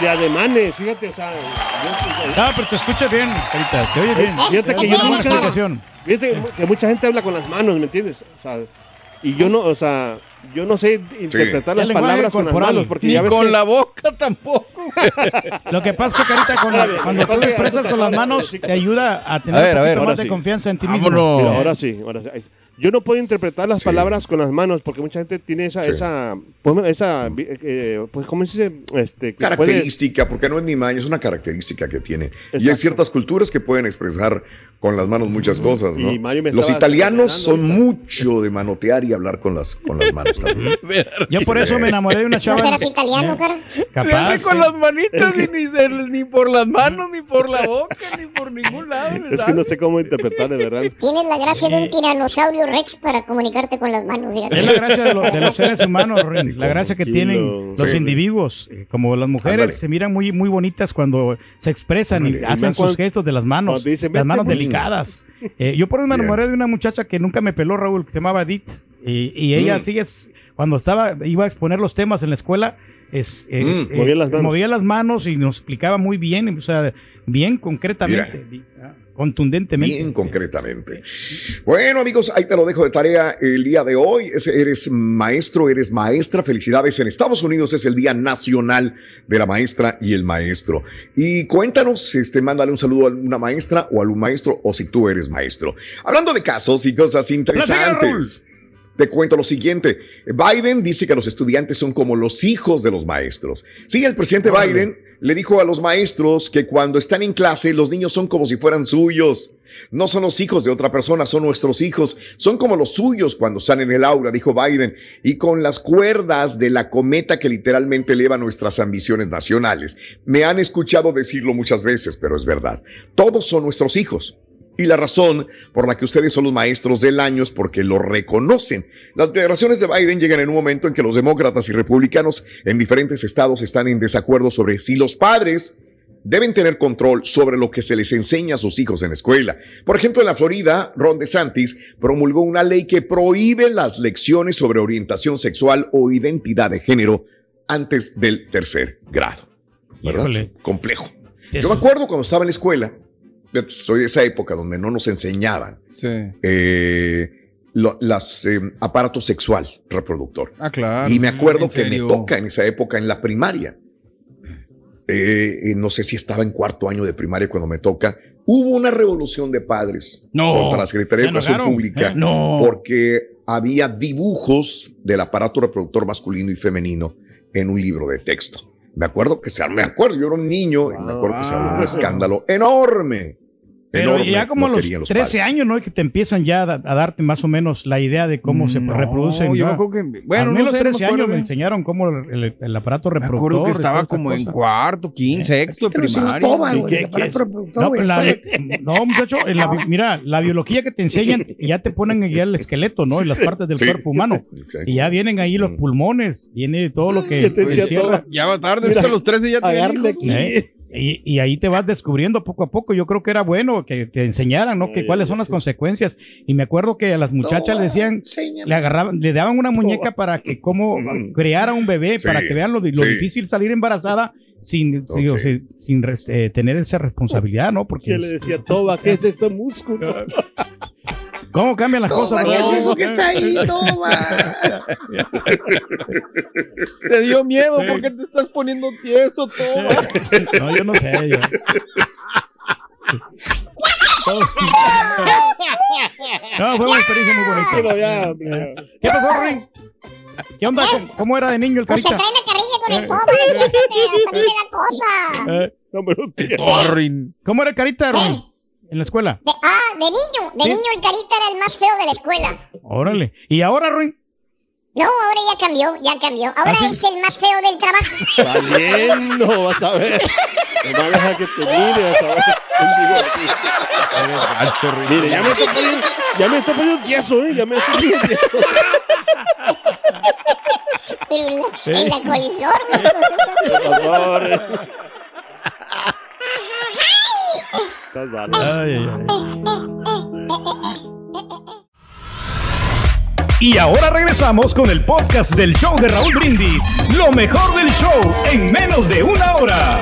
De, ade- de ademanes, fíjate, o sea. yo- Ah, pero te escuchas bien, Carita, te oye bien. Fíjate que yo nunca- explicación. Fíjate que mucha gente habla con las manos, ¿me entiendes? O sea, y yo no, o sea, yo no sé interpretar El las palabras con las manos, porque Ni ya ves con que- la boca tampoco. Lo que pasa es que Carita, con la- cuando tú expresas con las manos, te ayuda a tener A ver, un a ver, más de sí. confianza en ti mismo. Ahora sí, ahora sí. Yo no puedo interpretar las Sí. palabras con las manos porque mucha gente tiene esa, Sí. esa, pues, esa, eh, pues, ¿cómo se dice? Este, que puede- Característica, porque no es ni maña, es una característica que tiene. Y hay Exacto. ciertas culturas que pueden expresar con las manos muchas cosas, ¿no? Los italianos son señalando mucho de manotear y hablar con las, con las manos también. Yo por eso me enamoré de una ¿No chava. serás italiano, cara? Capaz. Siempre con eh. las manitas y ni, de- ni por las manos, ni por la boca, ni por ningún lado. Es que no sé cómo interpretar, de verdad. Tienes la gracia de un tiranosaurio rex para comunicarte con las manos, fíjate. Es la gracia de, lo- de los seres humanos, Rin, la gracia que tienen los Sí. individuos. eh, Como las mujeres Ándale. se miran muy, muy bonitas cuando se expresan y hacen Cuando- sus gestos de las manos, dicen, las "Vete, manos güey". delicadas. Eh, yo por eso me enamoré de una muchacha que nunca me peló, Raúl, que se llamaba Edith. Y, y ella Mm. sigue, cuando estaba, iba a exponer los temas en la escuela, es, eh, Mm. eh, Movía las manos. movía las manos y nos explicaba muy bien, o sea, bien concretamente, ah, contundentemente. Bien concretamente. Bueno, amigos, ahí te lo dejo de tarea el día de hoy. Es- Eres maestro, eres maestra. Felicidades. En Estados Unidos es el Día Nacional de la Maestra y el Maestro. Y cuéntanos, este, mándale un saludo a una maestra o a un maestro, o si tú eres maestro. Hablando de casos y cosas interesantes. Te cuento lo siguiente. Biden dice que los estudiantes son como los hijos de los maestros. Sí, el presidente Biden le dijo a los maestros que cuando están en clase los niños son como si fueran suyos. No son los hijos de otra persona, son nuestros hijos. Son como los suyos cuando están en el aula, dijo Biden. Y con las cuerdas de la cometa que literalmente eleva nuestras ambiciones nacionales. Me han escuchado decirlo muchas veces, pero es verdad. Todos son nuestros hijos. Y la razón por la que ustedes son los maestros del año es porque lo reconocen. Las declaraciones de Biden llegan en un momento en que los demócratas y republicanos en diferentes estados están en desacuerdo sobre si los padres deben tener control sobre lo que se les enseña a sus hijos en la escuela. Por ejemplo, en la Florida, Ron DeSantis promulgó una ley que prohíbe las lecciones sobre orientación sexual o identidad de género antes del tercer grado. ¿Verdad? Complejo. Eso- Yo me acuerdo cuando estaba en la escuela, soy de esa época donde no nos enseñaban Sí. eh, lo- las eh, aparato sexual reproductor. Ah, claro. y me acuerdo ¿En que me toca en esa época en la primaria. Eh, eh, no sé si estaba en cuarto año de primaria cuando me toca. Hubo una revolución de padres No. contra la Secretaría de Educación. Pública no. porque había dibujos del aparato reproductor masculino y femenino en un libro de texto. Me acuerdo que se me acuerdo, yo era un niño y me acuerdo que se armó un escándalo enorme. Pero enorme, ya como no los querían 13 padres. años, ¿no? Que te empiezan ya a, a darte más o menos la idea de cómo se No, reproducen. yo ¿no? me acuerdo que- bueno, a mí no los sé, no me 13 acuerdo años me enseñaron cómo el, el- el aparato Me reproductor. acuerdo que estaba como en cuarto, quince, sexto, de toma, ¿Qué- güey, qué- No, la- no, muchacho, en la mira, la biología que te enseñan, ya te ponen ya el esqueleto, ¿no? Y las partes del Sí. cuerpo humano. Y ya vienen ahí los pulmones, viene todo lo que te. Ya va tarde, Mira, a los 13 ya agarrle hijos. aquí. ¿Eh? Y, y ahí te vas descubriendo poco a poco. Yo creo que era bueno que te enseñaran, ¿no? Que Sí, cuáles son las consecuencias. Y me acuerdo que a las muchachas le decían, Enséñame. le agarraban, le daban una muñeca para que cómo creara un bebé, Sí, para que vean lo, lo sí. difícil salir embarazada sin, sí, o Ok. sea, sin res- eh, tener esa responsabilidad, ¿no? Porque Que le decía, Toba, ¿qué es este músculo? cómo cambian las cosas. Toma, ¿qué es eso que está ahí? Toma. Te dio miedo Sí. porque te estás poniendo tieso, todo. No, yo no sé. yo- No, fue una experiencia muy bonita. Pero ya. ¿Qué pasó, Rey? ¿Qué onda? ¿Cómo, cómo era de niño el Pues se carita? trae una carrilla con el pobre, fíjate, hasta me da cosa. No me lo tires. Torrin. ¿Cómo era Carita, Ruin? En la escuela. De- ah, de niño, de Sí. niño el carita era el más feo de la escuela. Órale. ¿Y ahora, Ruin? No, ahora ya cambió, ya cambió. Ahora ¿Ah, sí? es el más feo del trabajo. Saliendo, vas a ver. Te va a dejar que te mire, vas a ver. Mire, ya me está poniendo, ya me está poniendo tieso, ¿eh? Ya me está poniendo tieso. Pero en la, en la coliflor, Por favor. Estás bárbaro. Y ahora regresamos con el podcast del show de Raúl Brindis. Lo mejor del show en menos de una hora.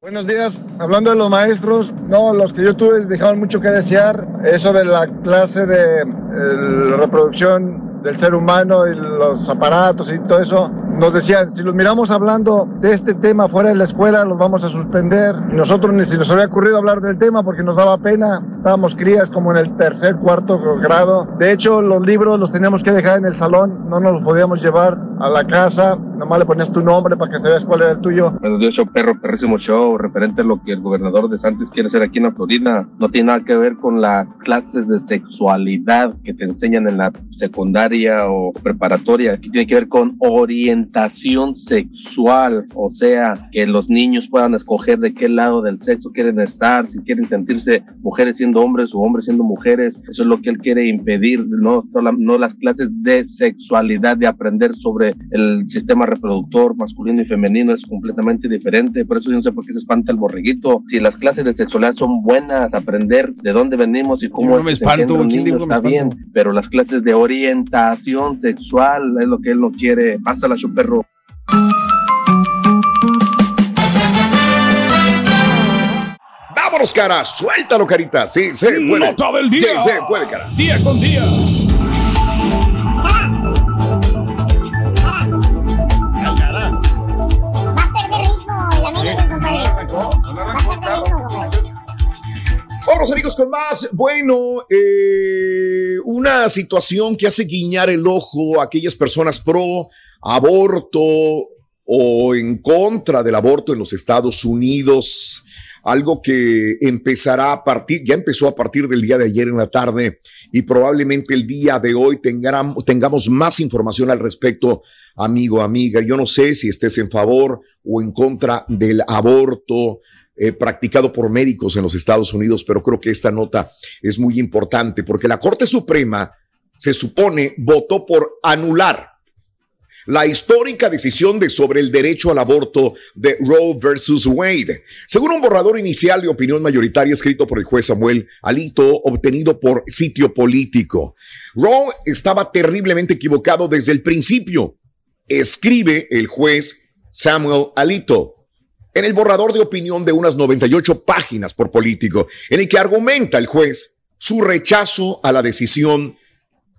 Buenos días. Hablando de los maestros, no, los que yo tuve dejaban mucho que desear. Eso de la clase de eh, reproducción del ser humano y los aparatos y todo eso, nos decían, si los miramos hablando de este tema fuera de la escuela, los vamos a suspender. Y nosotros ni si nos había ocurrido hablar del tema porque nos daba pena. Estábamos crías como en el tercer, cuarto grado. De hecho, los libros los teníamos que dejar en el salón, no nos los podíamos llevar a la casa. Nomás le ponías tu nombre para que se veas cuál era el tuyo. Buenos días, show perro, perrísimo show, referente a lo que el gobernador de Santos quiere hacer aquí en la Florida. No tiene nada que ver con las clases de sexualidad que te enseñan en la secundaria o preparatoria. Aquí tiene que ver con orientación sexual, o sea, que los niños puedan escoger de qué lado del sexo quieren estar, si quieren sentirse mujeres siendo hombres o hombres siendo mujeres. Eso es lo que él quiere impedir, no, no las clases de sexualidad, de aprender sobre el sistema reproductor masculino y femenino es completamente diferente. Por eso yo no sé por qué se espanta el borreguito. Si las clases de sexualidad son buenas, aprender de dónde venimos y cómo no me espanto, un ¿quién niño me está bien. Pero las clases de orientación sexual es lo que él no quiere. Pásala, su perro. Vámonos, cara. Suéltalo, carita. Sí, se puede. Nota del día. Sí, se puede, cara. Día con día. Va a perder ritmo el América, compadre. Va a perder ritmo, compadre. Vámonos amigos con más. Bueno, eh, una situación que hace guiñar el ojo a aquellas personas pro aborto o en contra del aborto en los Estados Unidos. Algo que empezará a partir, ya empezó a partir del día de ayer en la tarde y probablemente el día de hoy tengamos, más información al respecto, amigo, amiga. Yo no sé si estés en favor o en contra del aborto eh, practicado por médicos en los Estados Unidos, pero creo que esta nota es muy importante porque la Corte Suprema se supone votó por anular la histórica decisión de sobre el derecho al aborto de Roe versus Wade. Según un borrador inicial de opinión mayoritaria escrito por el juez Samuel Alito, obtenido por sitio político, Roe estaba terriblemente equivocado desde el principio, escribe el juez Samuel Alito en el borrador de opinión de unas 98 páginas por político, en el que argumenta el juez su rechazo a la decisión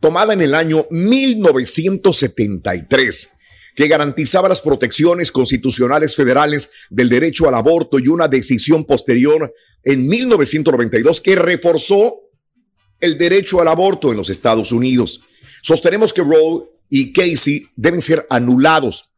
tomada en el año 1973, que garantizaba las protecciones constitucionales federales del derecho al aborto y una decisión posterior en 1992 que reforzó el derecho al aborto en los Estados Unidos. Sostenemos que Roe y Casey deben ser anulados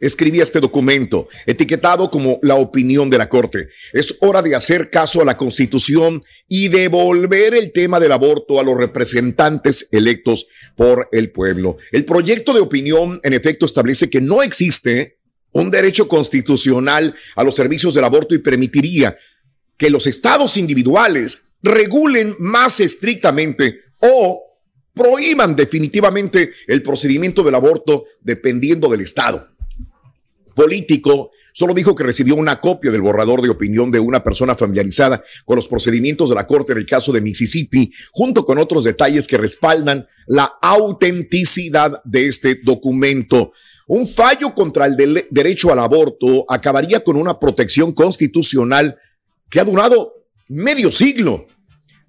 escribía este documento, etiquetado como la opinión de la Corte. Es hora de hacer caso a la Constitución y devolver el tema del aborto a los representantes electos por el pueblo. El proyecto de opinión, en efecto, establece que no existe un derecho constitucional a los servicios del aborto y permitiría que los estados individuales regulen más estrictamente o prohíban definitivamente el procedimiento del aborto dependiendo del estado político solo dijo que recibió una copia del borrador de opinión de una persona familiarizada con los procedimientos de la Corte en el caso de Mississippi, junto con otros detalles que respaldan la autenticidad de este documento. Un fallo contra el de derecho al aborto acabaría con una protección constitucional que ha durado medio siglo.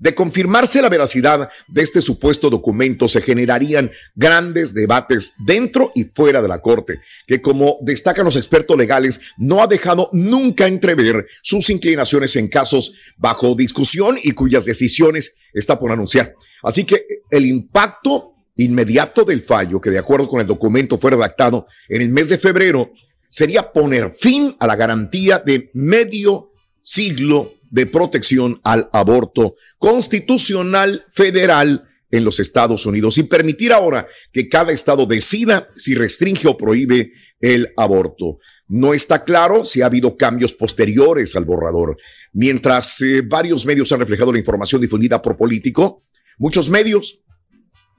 De confirmarse la veracidad de este supuesto documento, se generarían grandes debates dentro y fuera de la Corte, que como destacan los expertos legales, no ha dejado nunca entrever sus inclinaciones en casos bajo discusión y cuyas decisiones está por anunciar. Así que el impacto inmediato del fallo, que de acuerdo con el documento fue redactado en el mes de febrero, sería poner fin a la garantía de medio siglo de protección al aborto constitucional federal en los Estados Unidos y permitir ahora que cada estado decida si restringe o prohíbe el aborto. No está claro si ha habido cambios posteriores al borrador. Mientras eh, varios medios han reflejado la información difundida por político, muchos medios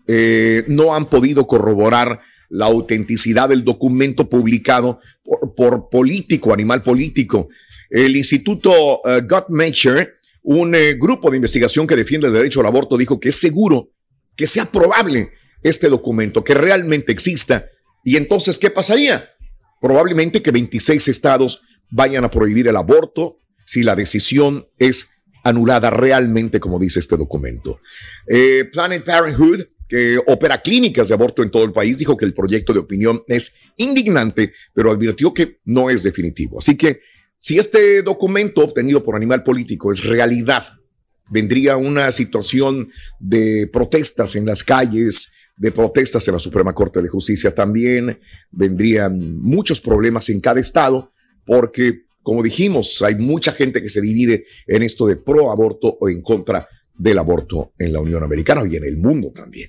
eh, no han podido corroborar la autenticidad del documento publicado por, por político, animal político. El Instituto uh, Guttmacher, un eh, grupo de investigación que defiende el derecho al aborto, dijo que es seguro que sea probable este documento, que realmente exista. Y entonces, ¿qué pasaría? Probablemente que 26 estados vayan a prohibir el aborto si la decisión es anulada realmente, como dice este documento. Eh, Planet Parenthood, que opera clínicas de aborto en todo el país, dijo que el proyecto de opinión es indignante, pero advirtió que no es definitivo. Así que si este documento obtenido por Animal Político es realidad, vendría una situación de protestas en las calles, de protestas en la Suprema Corte de Justicia también, vendrían muchos problemas en cada estado, porque, como dijimos, hay mucha gente que se divide en esto de pro aborto o en contra del aborto en la Unión Americana y en el mundo también.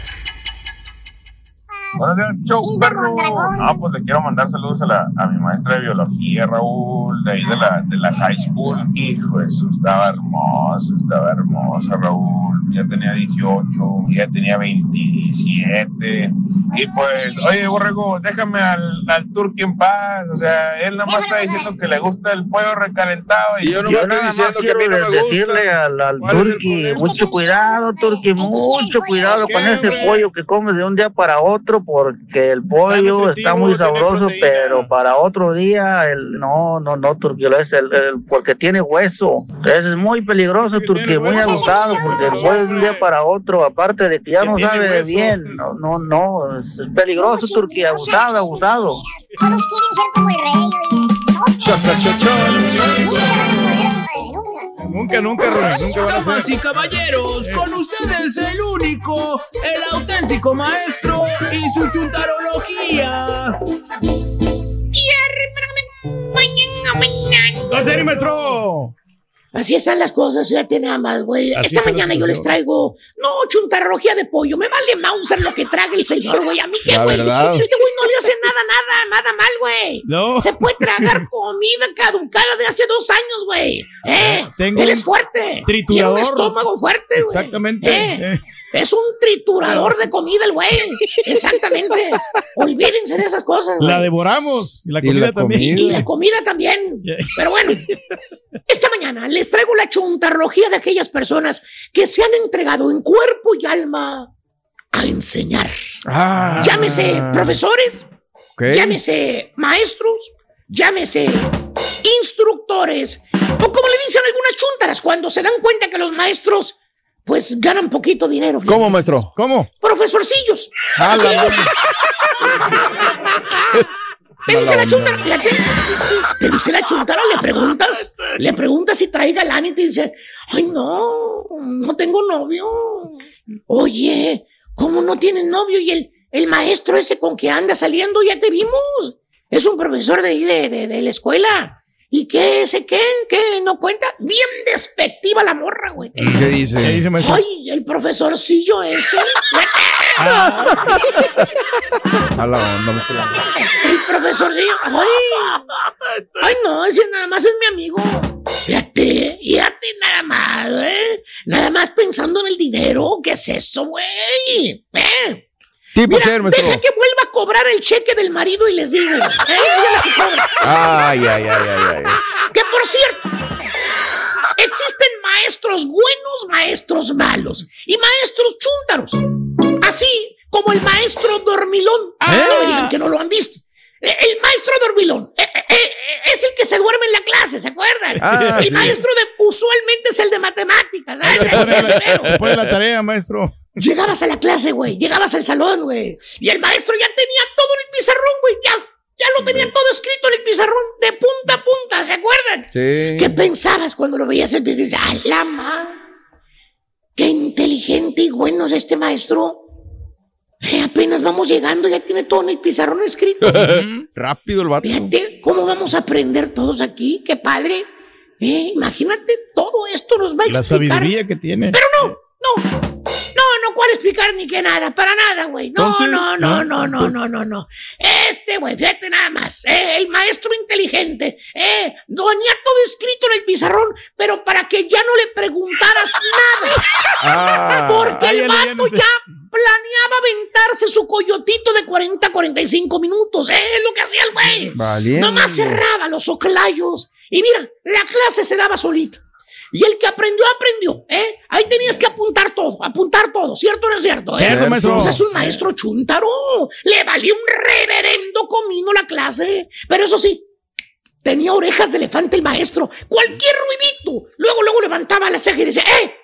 Buenos días, show perro. Ah, pues le quiero mandar saludos a, la, a mi maestra de biología, Raúl, de ahí de la, de la high school. Hijo, eso estaba hermoso, estaba hermosa, Raúl. Ya tenía 18, ya tenía 27. Y pues, oye, Borrego, déjame al, al Turqui en paz. O sea, él nada más está diciendo que le gusta el pollo recalentado. Y yo, Yo nada más quiero decirle al, al Turqui, mucho cuidado, Turqui, mucho cuidado con ese pollo que comes de un día para otro, porque el pollo está muy sabroso, pero para otro día, el, no, no, no, Turqui, es el, el- porque tiene hueso. Entonces es muy peligroso, Turqui, muy abusado, porque el pollo de un día para otro, aparte de que ya no sabe hueso. bien, no, no, no, es es peligroso, Turqui, abusado, abusado. Todos quieren ser como el rey, Nunca, nunca, Rubén, nunca van a Damas y caballeros, con ustedes el único, el auténtico maestro y su chuntarología. ¡Dale, maestro! Así están las cosas, fíjate nada más, güey. Esta mañana yo les traigo, no, chuntarología de pollo. Me vale Mauser lo que traga el señor, güey. A mí qué, güey. Este güey no le hace nada, nada, nada mal, güey. No. Se puede tragar comida caducada de hace dos años, güey. ¿Eh? Tengo Él es fuerte. Tiene triturador. un estómago fuerte, güey. Exactamente. ¿Eh? Eh. Es un triturador de comida el güey. Exactamente. Olvídense de esas cosas, güey. La devoramos. Y la Y comida la también. Y la comida también. Pero bueno, esta mañana les traigo la chuntarología de aquellas personas que se han entregado en cuerpo y alma a enseñar. Ah. Llámese profesores, Ok. llámese maestros, llámese instructores, o como le dicen algunas chuntaras cuando se dan cuenta que los maestros pues ganan poquito dinero. fíjate. ¿Cómo, maestro? ¿Cómo? Profesorcillos. Ah. Te dice la chuntara, fíjate. Te dice la chuntara, le preguntas, le preguntas si trae galán y te dice, ay no, no tengo novio. Oye, ¿cómo no tienes novio? Y el, el maestro ese con que anda saliendo, ya te vimos. Es un profesor de ahí de, de, de la escuela. ¿Y qué? ¿Ese qué? ¿Qué? ¿No cuenta? Bien despectiva la morra, güey. ¿Y qué dice? ¿Qué dice, maestro? Ay, el profesorcillo ese. A la onda, maestro. El profesorcillo. Ay, ay, no, ese nada más es mi amigo. Fíjate, fíjate nada más, ¿eh? Nada más pensando en el dinero. ¿Qué es eso, güey? ¿Eh? Tipo Mira, deja que vuelva a cobrar el cheque del marido y les digo. ¿eh? Ay, ay, ay, ay, ay. Que por cierto, existen maestros buenos, maestros malos y maestros chúntaros. Así como el maestro dormilón. ¿Eh? No me digan que no lo han visto. Eh, El maestro dormilón eh, eh, eh, es el que se duerme en la clase, ¿se acuerdan? Ah, el sí. maestro de usualmente es el de matemáticas. ¿eh? Después de la tarea, maestro. Llegabas a la clase, güey. Llegabas al salón, güey. Y el maestro ya tenía todo en el pizarrón, güey. Ya, ya lo tenía todo escrito en el pizarrón, de punta a punta, ¿se acuerdan? Sí. ¿Qué pensabas cuando lo veías el pizarrón? Dices, ¡a la ma! ¡Qué inteligente y bueno es este maestro! Eh, apenas vamos llegando, ya tiene todo en el pizarrón escrito. Rápido el vato. Fíjate cómo vamos a aprender todos aquí, qué padre. Eh, imagínate, todo esto nos va a La explicar. sabiduría que tiene. Pero no, no, no, ¿cuál explicar ni qué nada? Para nada, güey. No, Entonces, no, no, ¿no? no, no, no, no, no. Este, güey, fíjate nada más. eh, el maestro inteligente, eh, tenía todo escrito en el pizarrón, pero para que ya no le preguntaras nada. Ah. Porque el vato ya planeaba aventarse su coyotito de 40 a 45 minutos. eh, es lo que hacía el güey. Valiendo. Nomás cerraba los oclayos. Y mira, la clase se daba solita. Y el que aprendió, aprendió. ¿eh? Ahí tenías que apuntar todo. ¿Cierto o no es cierto? eh? Cierto, maestro. Pues es un maestro chuntaro. Le valía un reverendo comino la clase. Pero eso sí, tenía orejas de elefante el maestro. Cualquier ruidito. Luego, luego levantaba la ceja y decía, ¡eh!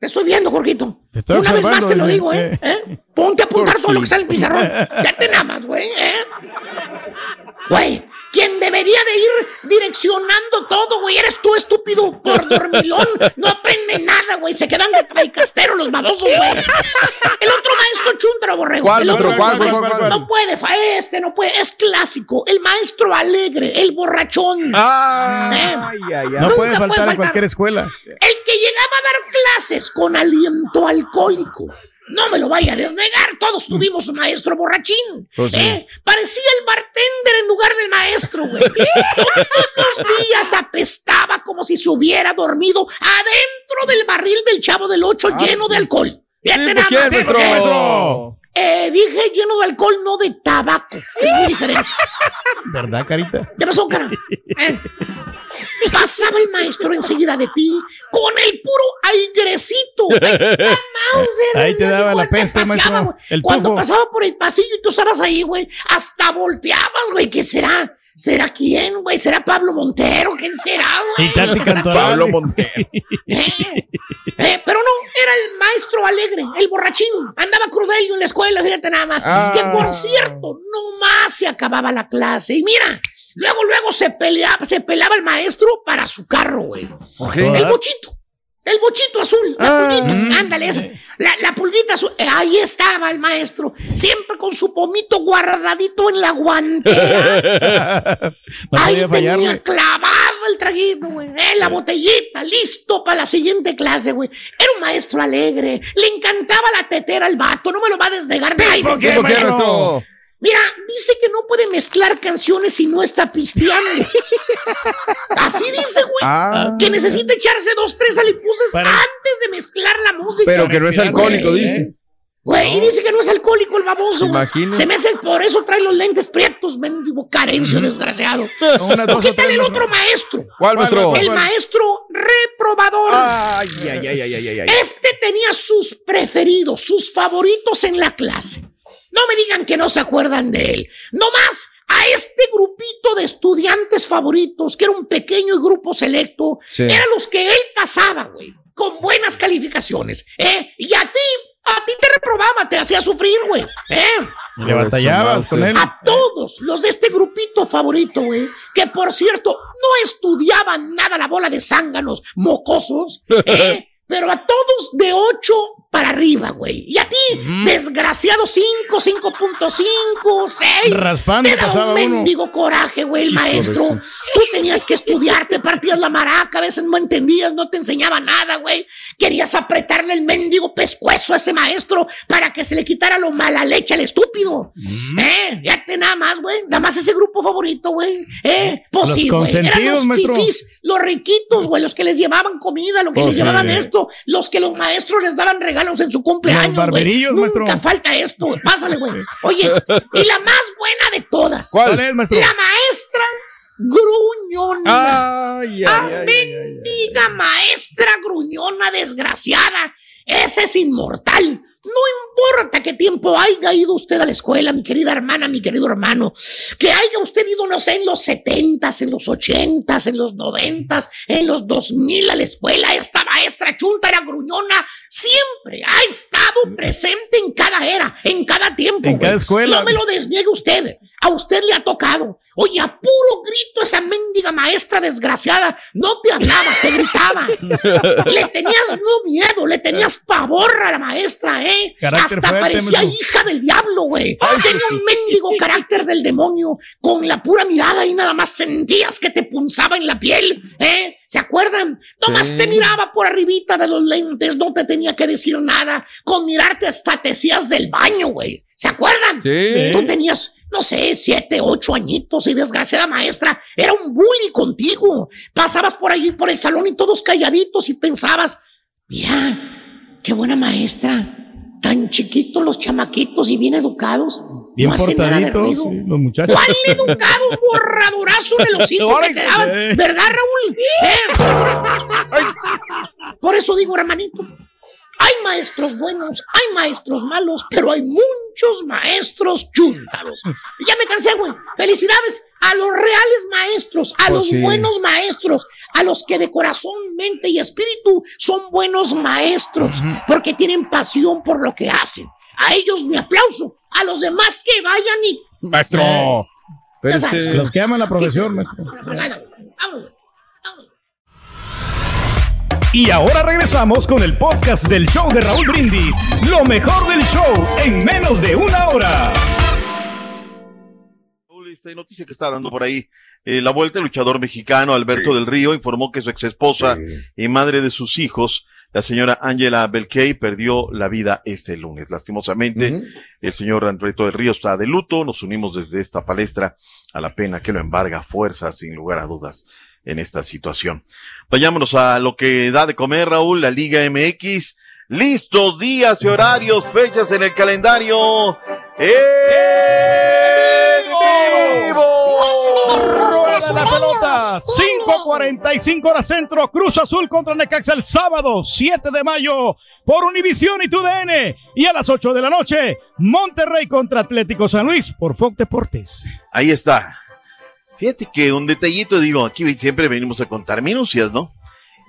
Te estoy viendo, Jorgito. Te estoy Una vez más te lo digo, ¿eh? ¿Eh? Ponte a apuntar todo lo que está en el pizarrón. Ya te nada más, güey, ¿eh? Güey, quien debería de ir direccionando todo, güey, eres tú, estúpido, por dormilón. No aprende nada, güey. Se quedan de traicastero los babosos, güey. El otro maestro chúntaro, borrego. ¿Cuál, el otro? ¿Cuál, cuál, maestro- cuál, cuál? No puede, fa- este no puede. Es clásico. El maestro alegre, el borrachón. Ah. Eh, Ay, ay, ay. No Nunca puede puede faltar en faltar. cualquier escuela. el que llegaba a dar clases con aliento alcohólico. No me lo vaya a desnegar, todos tuvimos un maestro borrachín. Pues sí. ¿eh? Parecía el bartender en lugar del maestro, güey. Todos los días apestaba como si se hubiera dormido adentro del barril del chavo del 8 Ah, lleno sí. de alcohol. Fíjate ¿Tipo nada más, maestro? Eh, dije lleno de alcohol, no de tabaco. Es muy diferente. ¿Verdad, carita? ¿Qué pasó, cara? ¿Eh? Pasaba el maestro enseguida de ti con el puro Mauser, Ahí te daba la te peste, paseaba, maestro. Cuando pasaba por el pasillo y tú estabas ahí, güey, hasta volteabas, güey. ¿Qué será? ¿Será quién, güey? ¿Será Pablo Montero? ¿Quién será, güey? Y Tati. Pablo Montero. Eh, eh, pero no, era el maestro alegre, el borrachín. Andaba crudelio en la escuela, fíjate nada más. Ah. Que por cierto, no más se acababa la clase. Y mira, luego, luego se peleaba, se pelaba el maestro para su carro, güey. ¿Por El bochito. El bochito azul, la Ah. pulguita, Mm. ándale, esa. La, la pulguita azul, eh, ahí estaba el maestro, siempre con su pomito guardadito en la guantera. No Ahí tenía fallarle. clavado el traguito, güey. eh, la botellita, listo para la siguiente clase, güey. Era un maestro alegre. Le encantaba la tetera al vato. No me lo va a desnegar. ¿Por qué, ¿Tipo qué, maestro? Mira, dice que no puede mezclar canciones si no está pisteando. Así dice, güey. Ah. Que necesita echarse dos, tres alipuses Para- antes de mezclar la música. Pero que no es alcohólico, Güey, dice. Güey, y dice que no es alcohólico el baboso. Imagínate. Se me hace, por eso trae los lentes prietos, mendigo carencio, desgraciado. Una, ¿O dos qué tal el otro maestro? ¿Cuál, maestro? ¿Cuál, El maestro reprobador. Ay, ay, ay, ay, ay, ay. Este tenía sus preferidos, sus favoritos en la clase. No me digan que no se acuerdan de él. No más a este grupito de estudiantes favoritos, que era un pequeño grupo selecto, Sí. eran los que él pasaba, güey, con buenas calificaciones. ¿eh? Y a ti, a ti te reprobaba, te hacía sufrir, güey. ¿eh? Y Le batallabas con él. A todos los de este grupito favorito, güey, que por cierto no estudiaban nada la bola de zánganos mocosos, ¿eh? pero a todos de 8 para arriba, güey. Y a ti, desgraciado 5, 5.5, 6. Raspando Te daba pasaba un uno. mendigo coraje, güey, el maestro. Tú te tenías que estudiar, te partías la maraca, a veces no entendías, no te enseñaba nada, güey. Querías apretarle el mendigo pescuezo a ese maestro para que se le quitara lo mala leche al estúpido. ¿Eh? Ya te nada más, güey. Nada más ese grupo favorito, güey. ¿Eh? Pues Los sí, güey. Eran los maestro. los riquitos, güey, los que les llevaban comida, los que Pues les llevaban sí. esto, los que los maestros les daban regalos en su cumpleaños, barberillos, Nunca maestro. falta esto. Pásale, güey. Oye, y la más buena de todas. ¿Cuál? ¿Cuál es, maestro? La maestra gruñona. Ay, ay, Ah, ay, ay, mendiga maestra gruñona desgraciada. Ese es inmortal. No importa qué tiempo haya ido usted a la escuela, mi querida hermana, mi querido hermano. Que haya usted ido, no sé, en los setentas, en los ochentas, en los noventas, en los dos mil a la escuela. Esta maestra chunta era gruñona. Siempre ha estado presente en cada era, en cada tiempo. En cada güey. escuela. No me lo desniegue usted. A usted le ha tocado. Oye, a puro grito esa mendiga maestra desgraciada no te hablaba, te gritaba. le tenías no miedo, le tenías pavor a la maestra, ¿eh? Hasta fuerte, parecía hija del diablo, güey. Tenía un mendigo carácter del demonio. Con la pura mirada y nada más sentías que te punzaba en la piel, ¿eh? ¿Se acuerdan? Nomás Sí. te miraba por arribita de los lentes, no te tenía que decir nada. Con mirarte hasta te hacías del baño, güey. ¿Se acuerdan? Sí. Tú tenías, no sé, siete, ocho añitos y desgraciada maestra era un bully contigo. Pasabas por allí, por el salón y todos calladitos y pensabas, mira, qué buena maestra. Tan chiquitos los chamaquitos y bien educados. Bien no de portaditos, sí, los muchachos. ¿Cuál educados borradorazo en el hocico que te daban? ¿Verdad, Raúl? ¿Eh? Por eso digo, hermanito, hay maestros buenos, hay maestros malos, pero hay muchos maestros chúntaros. Ya me cansé, güey. Felicidades a los reales maestros, a Pues los sí. buenos maestros, a los que de corazón, mente y espíritu son buenos maestros, porque tienen pasión por lo que hacen. A ellos mi aplauso, a los demás que vayan y Maestro. Ya sabes. Los que aman la profesión, maestro. Vámonos. Y ahora regresamos con el podcast del show de Raúl Brindis. Lo mejor del show en menos de una hora. Esta noticia que está dando por ahí eh, la vuelta, el luchador mexicano Alberto del Río informó que su ex esposa y madre de sus hijos, la señora Angela Belkey, perdió la vida este lunes. Lastimosamente, el señor Alberto del Río está de luto. Nos unimos desde esta palestra a la pena que lo embarga a fuerza, sin lugar a dudas, en esta situación. Vayámonos a lo que da de comer, Raúl, la Liga MX. Listos días y horarios, fechas en el calendario. ¡En Rueda la pelota, 5.45 horas centro, Cruz Azul contra Necaxa el sábado, 7 de mayo, por Univisión y TUDN. Y a las 8 de la noche, Monterrey contra Atlético San Luis por Fox Deportes. Ahí está. Fíjate que un detallito, digo, aquí siempre venimos a contar minucias, ¿no?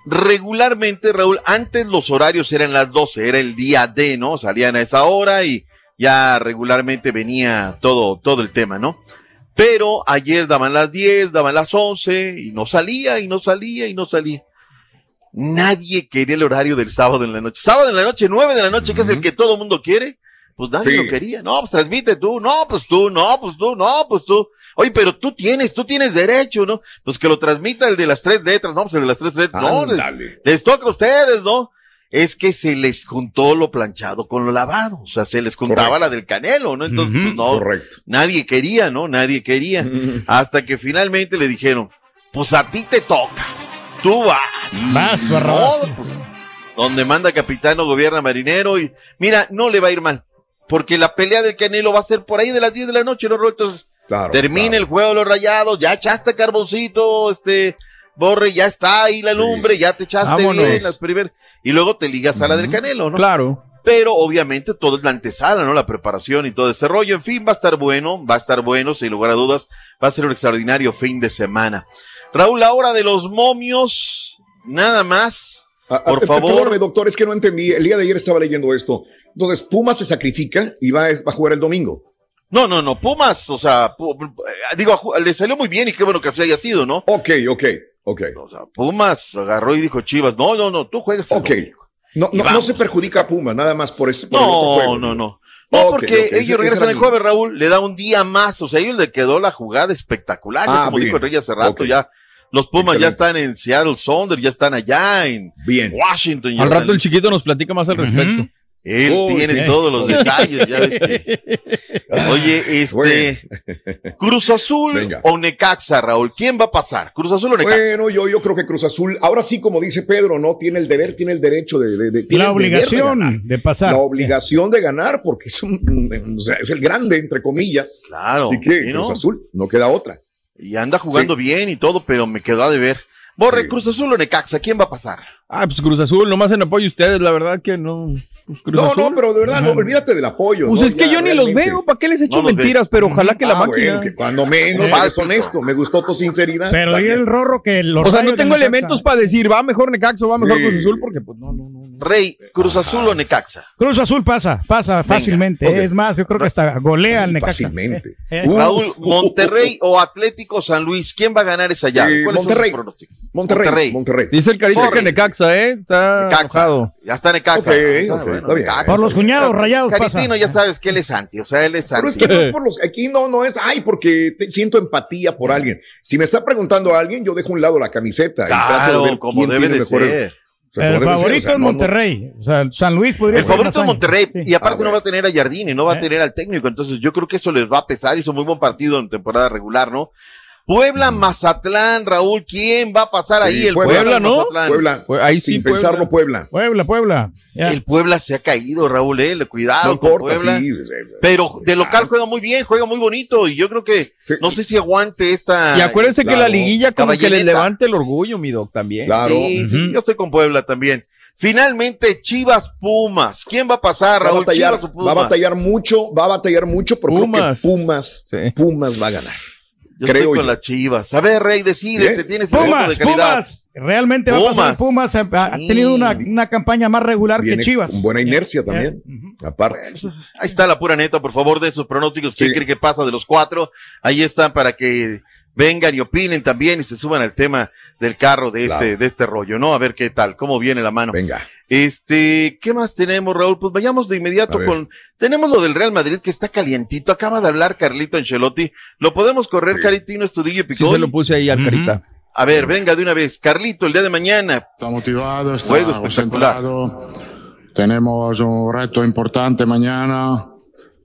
Regularmente, Raúl, antes los horarios eran las 12, era el día D, ¿no? Salían a esa hora y ya regularmente venía todo, todo el tema, ¿no? Pero ayer daban las 10, daban las 11 y no salía y no salía y no salía. Nadie quería el horario del sábado en la noche. Sábado en la noche, 9 de la noche, que es el que todo mundo quiere. Pues nadie Sí. lo quería. No, pues transmite tú. No, pues tú. No, pues tú. No, pues tú. Oye, pero tú tienes, tú tienes derecho, ¿no? Pues que lo transmita el de las tres letras. No, pues el de las tres letras. No, les, toca a ustedes, ¿no? Es que se les juntó lo planchado con lo lavado. O sea, se les juntaba Correcto. la del canelo, ¿no? Entonces, pues no. Correcto. Nadie quería, ¿no? Nadie quería. Hasta que finalmente le dijeron, pues a ti te toca. Tú vas. Vas, Barrabás. pues, donde manda capitano, gobierna marinero y mira, no le va a ir mal. Porque la pelea del Canelo va a ser por ahí de las 10 de la noche, ¿no? Entonces, Claro, termina claro. el juego de los rayados, ya echaste carboncito, este, Borre, ya está ahí la lumbre, ya te echaste Vámonos. bien las primeras, y luego te ligas a la del Canelo, ¿no? Claro. Pero obviamente todo es la antesala, ¿no? La preparación y todo ese rollo. En fin, va a estar bueno, va a estar bueno, sin lugar a dudas. Va a ser un extraordinario fin de semana. Raúl, la hora de los momios, nada más. Ah, Por ah, favor. Perdóname, doctor, es que no entendí. El día de ayer estaba leyendo esto. Entonces, Puma se sacrifica y va, va a jugar el domingo. No, no, no, Pumas, o sea, pu- eh, digo, le salió muy bien y qué bueno que así haya sido, ¿no? Ok, ok, ok. O sea, Pumas agarró y dijo Chivas, no, no, no, tú juegas. Ok. domingo". No, no, no se perjudica a Puma, nada más por eso. por No, juego. no, no. No, porque ellos ese regresan el jueves, Raúl, le da un día más, o sea, a ellos le quedó la jugada espectacular, Ah, como bien. dijo el Rey hace rato, ya Los Pumas ya están en Seattle Sounders, ya están allá en Bien. Washington. ya Al rato el chiquito nos platica más al respecto. Él Uy, tiene sí. todos los detalles, ya ves que- Oye, este. Bueno. Cruz Azul Venga. o Necaxa, Raúl. ¿Quién va a pasar? ¿Cruz Azul o Necaxa? Bueno, yo, yo creo que Cruz Azul, ahora sí, como dice Pedro, no tiene el deber, tiene el derecho de, de- de- tiene La el deber de ganar. obligación de pasar. La obligación de ganar, porque es, un- o sea, es el grande, entre comillas. Claro. Así que. Cruz Azul, no queda otra. Y anda jugando bien y todo, pero me quedó a deber. Borre, Cruz Azul o Necaxa, ¿quién va a pasar? Ah, pues Cruz Azul, nomás en apoyo a ustedes, la verdad que no. Pues Cruz No, Azul. no, pero de verdad, no, olvídate del apoyo. Pues ¿no? es que Ya yo ni los veo, ¿para qué les echo No mentiras? ves. Pero ojalá que la Ah, máquina. bueno, que cuando menos eres honesto. Me gustó tu sinceridad. Pero bien. el rorro que los O sea, no tengo elementos para decir, va mejor Necaxa o va mejor Sí. Cruz Azul, porque pues no, no, no. Rey, Cruz Azul o Necaxa. Cruz Azul pasa, pasa fácilmente. Es más, yo creo que hasta golea al Necaxa. Fácilmente. Eh, eh, Uh, Raúl, Uf. Monterrey o Atlético San Luis, ¿quién va a ganar esa llave? Eh, ¿Cuáles son Monterrey. pronósticos? Monterrey, Monterrey. Monterrey. Dice el carita que Necaxa, ¿eh? Está Necaxa. enojado. Ya está Necaxa. Ok, Ah, ok, bueno, está bien. Necaxa. Por los cuñados rayados pasa. Caritino, ya sabes que él es anti, o sea, él es anti. Pero es que no es por los. Aquí no, no es. Ay, porque te- siento empatía por alguien. Si me está preguntando a alguien, yo dejo a un lado la camiseta y trato Claro, de ver como quién debe tiene de mejor. ser. Sea, El favorito o sea, es no, no. Monterrey. O sea, San Luis podría El ser favorito es. Monterrey Sí. y aparte Ah, no va a tener a Jardine, no va a Eh. tener al técnico, entonces yo creo que eso les va a pesar, hizo muy buen partido en temporada regular, ¿no? Puebla, Mazatlán, Raúl, ¿quién va a pasar Sí, ahí? El Puebla, Puebla, ¿no? Mazatlán. Puebla. Ahí sí, Sin Puebla. pensarlo, Puebla. Puebla, Puebla. Ya. El Puebla se ha caído, Raúl, eh, cuidado No con importa, Puebla. sí. Pero de local juega muy bien, juega muy bonito y yo creo que Sí. no sé si aguante esta. Y acuérdense que la liguilla como que les levante el orgullo, mi doc, también. Claro. Sí, sí, Ujú. yo estoy con Puebla también. Finalmente, Chivas Pumas. ¿Quién va a pasar, Va a, Raúl? batallar, Chivas o Pumas? va a batallar mucho, va a batallar mucho, pero Pumas. creo que Pumas, Sí. Pumas va a ganar. Yo creo estoy con yo. las Chivas. A ver, Rey, decídete, tienes Pumas, de calidad. Pumas. Realmente va a pasar Pumas. Pumas. Ha, ha Sí. tenido una, una campaña más regular Viene que Chivas. con buena inercia también. Eh. Aparte. Ahí está la pura neta, por favor, de esos pronósticos. ¿Quién Sí. cree que pasa de los cuatro? Ahí están para que vengan y opinen también y se suban al tema del carro de este, Claro. de este rollo, ¿no? A ver qué tal, cómo viene la mano. Venga. Este, ¿qué más tenemos, Raúl? Pues vayamos de inmediato con, tenemos lo del Real Madrid que está calientito, acaba de hablar Carlito Ancelotti, lo podemos correr, Sí. Caritino, Estudillo y Sí Picón. se lo puse ahí al Ujú. carita. A ver, venga de una vez, Carlito, el día de mañana, Está motivado, está Juego espectacular. concentrado. Tenemos un reto importante mañana,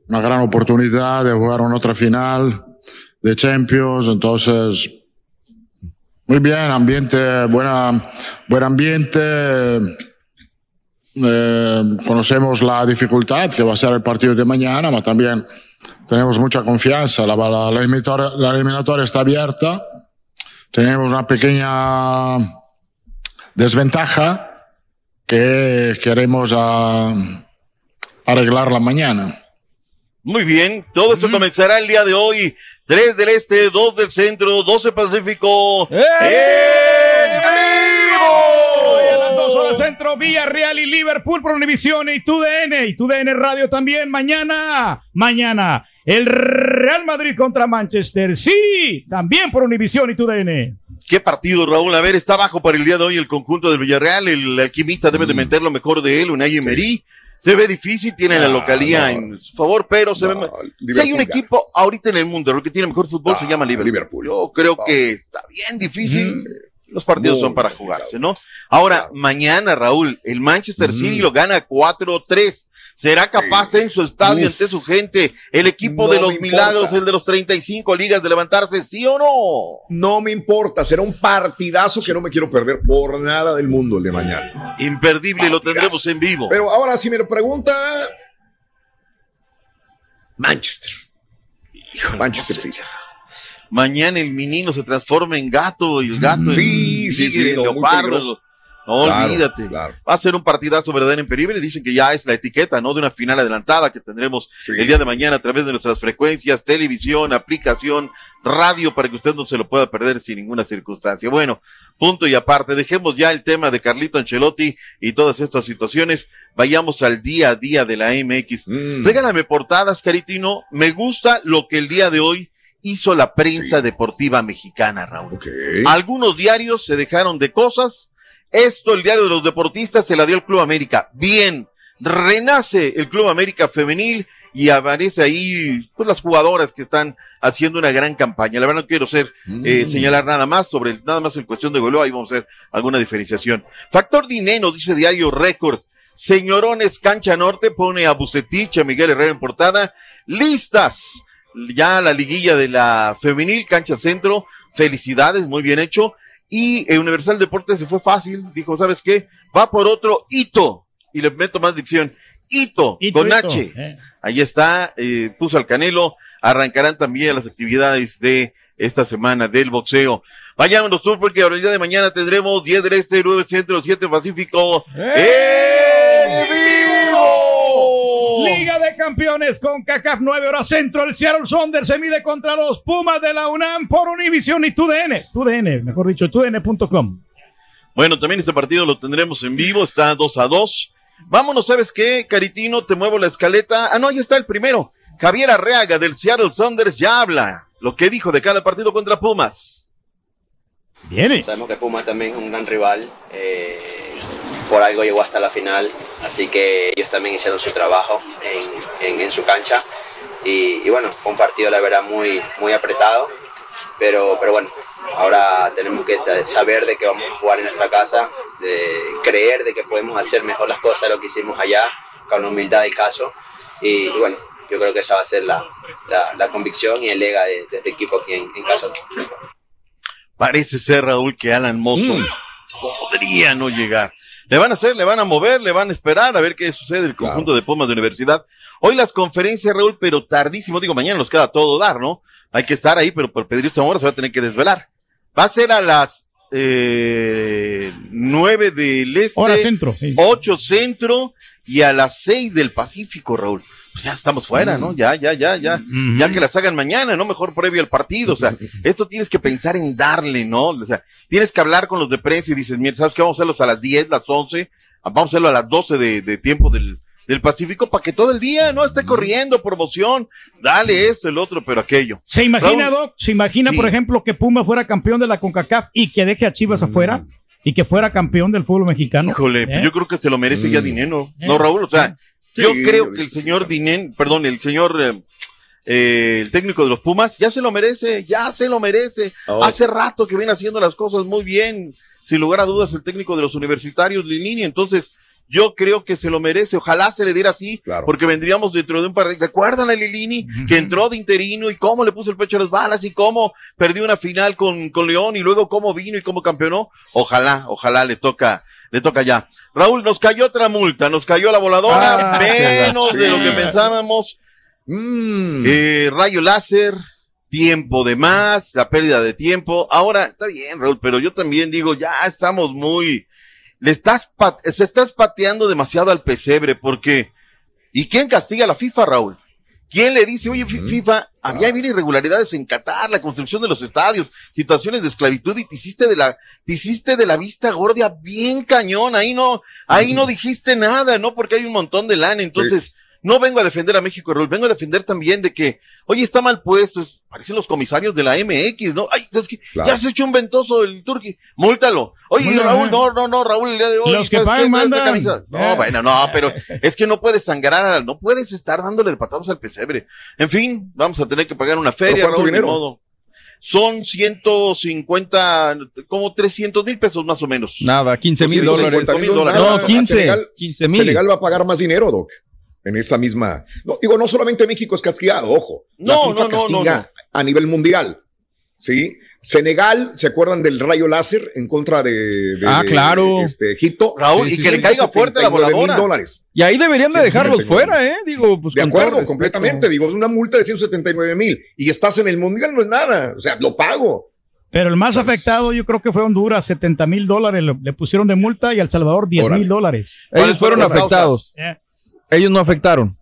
una gran oportunidad de jugar una otra final de Champions. Entonces, muy bien, ambiente, buena, buen ambiente. Eh, conocemos la dificultad que va a ser el partido de mañana, pero también tenemos mucha confianza. La, la- la eliminatoria, la eliminatoria está abierta. Tenemos una pequeña desventaja que queremos ah, arreglarla mañana. Muy bien, todo esto comenzará el día de hoy. 3 del este, 2 del centro, 12 pacífico. ¡Eh! ¡En Hoy a las vivo! dos horas centro, Villarreal y Liverpool por Univisión y TUDN y TUDN Radio también mañana. Mañana el Real Madrid contra Manchester. Sí, también por Univisión y TUDN. Qué partido, Raúl. A ver, está bajo para el día de hoy el conjunto del Villarreal. El alquimista debe Mm. de meter lo mejor de él, Unai Emery. Se ve difícil, tiene la localía no. en su favor, pero se No, ve. Si hay un equipo ahorita en el mundo el que tiene mejor fútbol, se Ah, llama Liverpool. Liverpool. Yo creo Ah, que está bien difícil. Sí. Los partidos Muy son para complicado. jugarse, ¿no? Ahora, mañana, Raúl, el Manchester Mm. City lo gana 4-3. ¿Será capaz Sí. en su estadio, Uf. ante su gente, el equipo No de los milagros, importa. el de los 35 ligas, de levantarse, sí o no? No me importa, será un partidazo que no me quiero perder por nada del mundo el de mañana. Imperdible, lo tendremos en vivo. Pero ahora si me lo pregunta Manchester. Manchester City. Mañana el menino se transforma en gato y el gato Sí, en sí, sí, leopardo. No Claro, olvídate. claro. Va a ser un partidazo verdadero en Peribre. Dicen que ya es la etiqueta, ¿no? De una final adelantada que tendremos Sí. el día de mañana a través de nuestras frecuencias, televisión, aplicación, radio, para que usted no se lo pueda perder sin ninguna circunstancia. Bueno, punto y aparte. Dejemos ya el tema de Carlito Ancelotti y todas estas situaciones. Vayamos al día a día de la MX. Mm. Regálame portadas, Caritino. Me gusta lo que el día de hoy hizo la prensa Sí. deportiva mexicana, Raúl. Algunos diarios se dejaron de cosas. Esto, el diario de los deportistas, se la dio el Club América. Bien, renace el Club América femenil y aparece ahí pues las jugadoras que están haciendo una gran campaña. La verdad no quiero ser eh, Mm. señalar nada más sobre el- nada más en cuestión de goleo, ahí vamos a hacer alguna diferenciación. Factor dinero, dice Diario Record. Señorones Cancha Norte pone a Bucetich, a Miguel Herrera en portada. Listas. Ya la liguilla de la femenil, Cancha Centro. Felicidades, muy bien hecho. Y eh, Universal Deportes se fue fácil. Dijo, ¿sabes qué? Va por otro hito. Y le meto más dicción. Hito, Hito, con hito, H. eh. Ahí está, eh, puso al Canelo. Arrancarán también las actividades de esta semana del boxeo. Vayámonos tú porque ahora el día de mañana tendremos 10 del Este, 9 Centro, 7 Pacífico. ¡En vivo! Liga de Campeones con CACAF 9 horas centro. El Seattle Sonder se mide contra los Pumas de la UNAM por Univision y TUDN. TUDN, mejor dicho, TUDN.com. Bueno, también este partido lo tendremos en vivo, está 2 a 2. Vámonos, ¿sabes qué, Caritino? Te muevo la escaleta. Ah, no, ahí está el primero. Javier Arreaga del Seattle Saunders ya habla lo que dijo de cada partido contra Pumas. Viene. Sabemos que Pumas también es un gran rival. eh, por algo llegó hasta la final. Así que ellos también hicieron su trabajo en, en- en su cancha. Y, y bueno, fue un partido, la verdad, muy, muy apretado. Pero, pero bueno, ahora tenemos que saber de que vamos a jugar en nuestra casa, de creer de que podemos hacer mejor las cosas de lo que hicimos allá, con la humildad del caso. Y, y bueno, yo creo que esa va a ser la, la, la convicción y el lega de, de este equipo aquí en, en casa. Parece ser, Raúl, que Alan Mozo Mm. podría no llegar. Le van a hacer, le van a mover, le van a esperar a ver qué sucede el conjunto de Pumas de Universidad. Hoy las conferencias, Raúl, pero tardísimo. Digo, mañana nos queda todo dar, ¿no? Hay que estar ahí, pero por Pedro Zamora se va a tener que desvelar. Va a ser a las eh, 9 del Este, Hora centro, sí. 8 centro y a las 6 del Pacífico, Raúl. Pues ya estamos fuera, ¿no? Ya, ya, ya, ya. Ya que las hagan mañana, ¿no? Mejor previo al partido. O sea, esto tienes que pensar en darle, ¿no? O sea, tienes que hablar con los de prensa y dices, mira, ¿sabes qué? Vamos a hacerlos a las 10, las 11, vamos a hacerlo a las 12 de, de tiempo del, del Pacífico para que todo el día no esté corriendo, promoción, dale esto, el otro, pero aquello. ¿Se imagina, Raúl, Doc? ¿Se imagina, Sí. por ejemplo, que Puma fuera campeón de la CONCACAF y que deje a Chivas afuera? Y que fuera campeón del fútbol mexicano. Híjole, ¿Eh? pues yo creo que se lo merece ya Mm. dinero, Eh. ¿no, Raúl? O sea, Sí, yo creo que el señor Dinen, perdón, el señor, eh, eh, el técnico de los Pumas, ya se lo merece, ya se lo merece. Oh. Hace rato que viene haciendo las cosas muy bien, sin lugar a dudas, el técnico de los universitarios, Linini, entonces yo creo que se lo merece, ojalá se le diera así, porque vendríamos dentro de un par de... ¿Recuerdan a Lilini que entró de interino y cómo le puso el pecho a las balas y cómo perdió una final con, con León y luego cómo vino y cómo campeonó? Ojalá, ojalá le toca, le toca ya. Raúl, nos cayó otra multa, nos cayó la voladora, Ah, menos de lo que pensábamos. Eh, rayo láser, tiempo de más, la pérdida de tiempo. Ahora, está bien, Raúl, pero yo también digo, ya estamos muy, le estás, se estás pateando demasiado al pesebre, porque, ¿y quién castiga a la FIFA, Raúl? ¿Quién le dice, oye, Fi- FIFA, había habido irregularidades en Qatar, la construcción de los estadios, situaciones de esclavitud y te hiciste de la, te hiciste de la vista gorda bien cañón, ahí no, ahí no dijiste nada, ¿no? Porque hay un montón de lana, entonces, no vengo a defender a México, Raúl, vengo a defender también de que, oye, está mal puesto, es- parecen los comisarios de la MX, ¿no? Ay, ¿sabes qué? Claro. ya se echó un ventoso el turqui, múltalo. Oye, Raúl, no, no, no, Raúl, el día de hoy. Los que ¿sabes pagan mandan. camisa. No, Eh. bueno, no, pero es que no puedes sangrar, a- no puedes estar dándole patadas al pesebre. En fin, vamos a tener que pagar una feria, cuánto Raúl, dinero? modo. Son 150, como 300 mil pesos más o menos. Nada, 15 mil dólares. 150 mil dólares. No, Ah, 15. Senegal, 15 mil. Senegal va a pagar más dinero, Doc. En esta misma. No, digo, no solamente México es castigado, ojo. La No, FIFA no, no, castiga no, no. a nivel mundial. ¿Sí? Senegal, ¿se acuerdan del rayo láser en contra de, de- Ah, claro. este, Egipto? Raúl, y que le caiga fuerte la 179 mil voladora. dólares. Y ahí deberían de dejarlos 179. fuera, ¿eh? Digo, pues De acuerdo, completamente. Digo, una multa de 179 mil y estás en el mundial, no es nada. O sea, lo pago. Pero el más afectado yo creo que fue Honduras, 70 mil dólares le, pusieron de multa y a El Salvador 10 mil dólares. Ellos fueron afectados. Eh. Ellos no afectaron.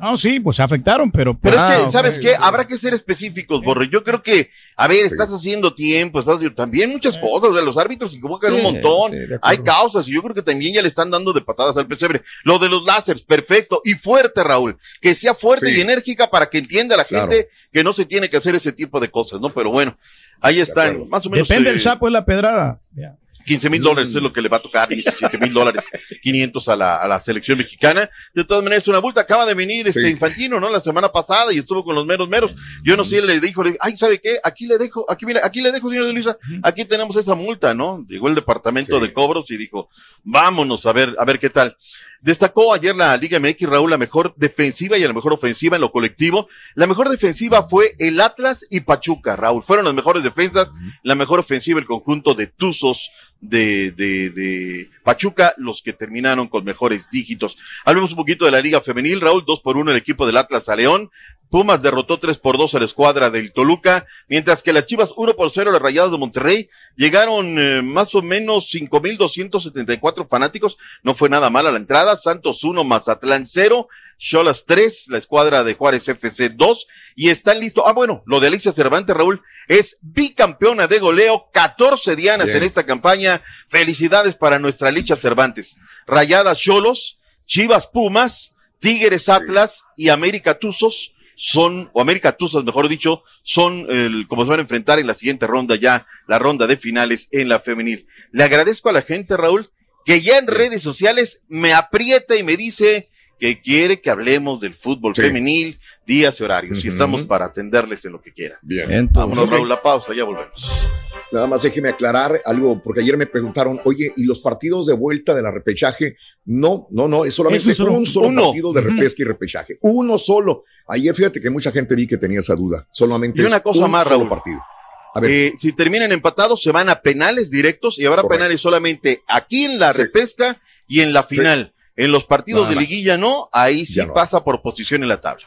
No, sí, pues se afectaron, pero... Pero Ah, es que, ¿sabes ok, qué? Habrá que ser específicos, Borre. Yo creo que, a ver, estás haciendo tiempo, estás también muchas cosas, o sea, los árbitros se equivocan Sí, un montón, sí, hay causas, y yo creo que también ya le están dando de patadas al pesebre. Lo de los láseres, perfecto, y fuerte, Raúl, que sea fuerte Sí. y enérgica para que entienda la Claro. gente que no se tiene que hacer ese tipo de cosas, ¿no? Pero bueno, ahí están, más o menos. Depende eh, el sapo de la pedrada. Ya. 15 mil dólares es lo que le va a tocar, 17 mil dólares, 500 a la, a la selección mexicana. De todas maneras, una multa. Acaba de venir este Sí. Infantino, ¿no? La semana pasada y estuvo con los meros meros. Yo no sé, le dijo, le- ay, ¿sabe qué? Aquí le dejo, aquí mira, aquí le dejo, señor de Luisa, aquí tenemos esa multa, ¿no? Llegó el departamento de cobros y dijo, vámonos a ver, a ver qué tal. Destacó ayer la Liga MX, Raúl, la mejor defensiva y la mejor ofensiva en lo colectivo. La mejor defensiva fue el Atlas y Pachuca, Raúl. Fueron las mejores defensas, la mejor ofensiva el conjunto de Tuzos de, de, de Pachuca, los que terminaron con mejores dígitos. Hablemos un poquito de la Liga Femenil, Raúl, dos por uno el equipo del Atlas a León. Pumas derrotó 3 por 2 a la escuadra del Toluca, mientras que las Chivas 1 por 0 a las Rayadas de Monterrey llegaron eh, más o menos 5.274 fanáticos, no fue nada mala la entrada, Santos 1, Mazatlán 0, Cholas 3, la escuadra de Juárez FC 2, y están listos. Ah, bueno, lo de Alicia Cervantes, Raúl, es bicampeona de goleo, 14 dianas Bien. en esta campaña. Felicidades para nuestra Alicia Cervantes. Rayadas Cholos, Chivas Pumas, Tigres Atlas y América Tuzos son, o América Tuzos, mejor dicho, son el, como se van a enfrentar en la siguiente ronda ya, la ronda de finales en la femenil. Le agradezco a la gente, Raúl, que ya en redes sociales me aprieta y me dice que quiere que hablemos del fútbol Sí. femenil, días y horarios, y Ujú. estamos para atenderles en lo que quieran. Bien. Vámonos, Ok. Raúl, la pausa, ya volvemos. Nada más déjeme aclarar algo, porque ayer me preguntaron, oye, ¿y los partidos de vuelta de la repechaje? No, no, no, es solamente Es un solo- un solo uno. partido de repesca y repechaje. Uno solo. Ayer fíjate que mucha gente vi que tenía esa duda. Solamente Y una es cosa un más, solo Raúl. partido. A ver. Eh, si terminan empatados, se van a penales directos y habrá Correcto. penales solamente aquí en la repesca y en la final. En los partidos Nada de más. liguilla no, ahí sí no. pasa por posición en la tabla.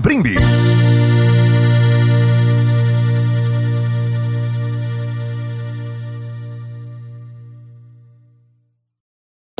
Brindis.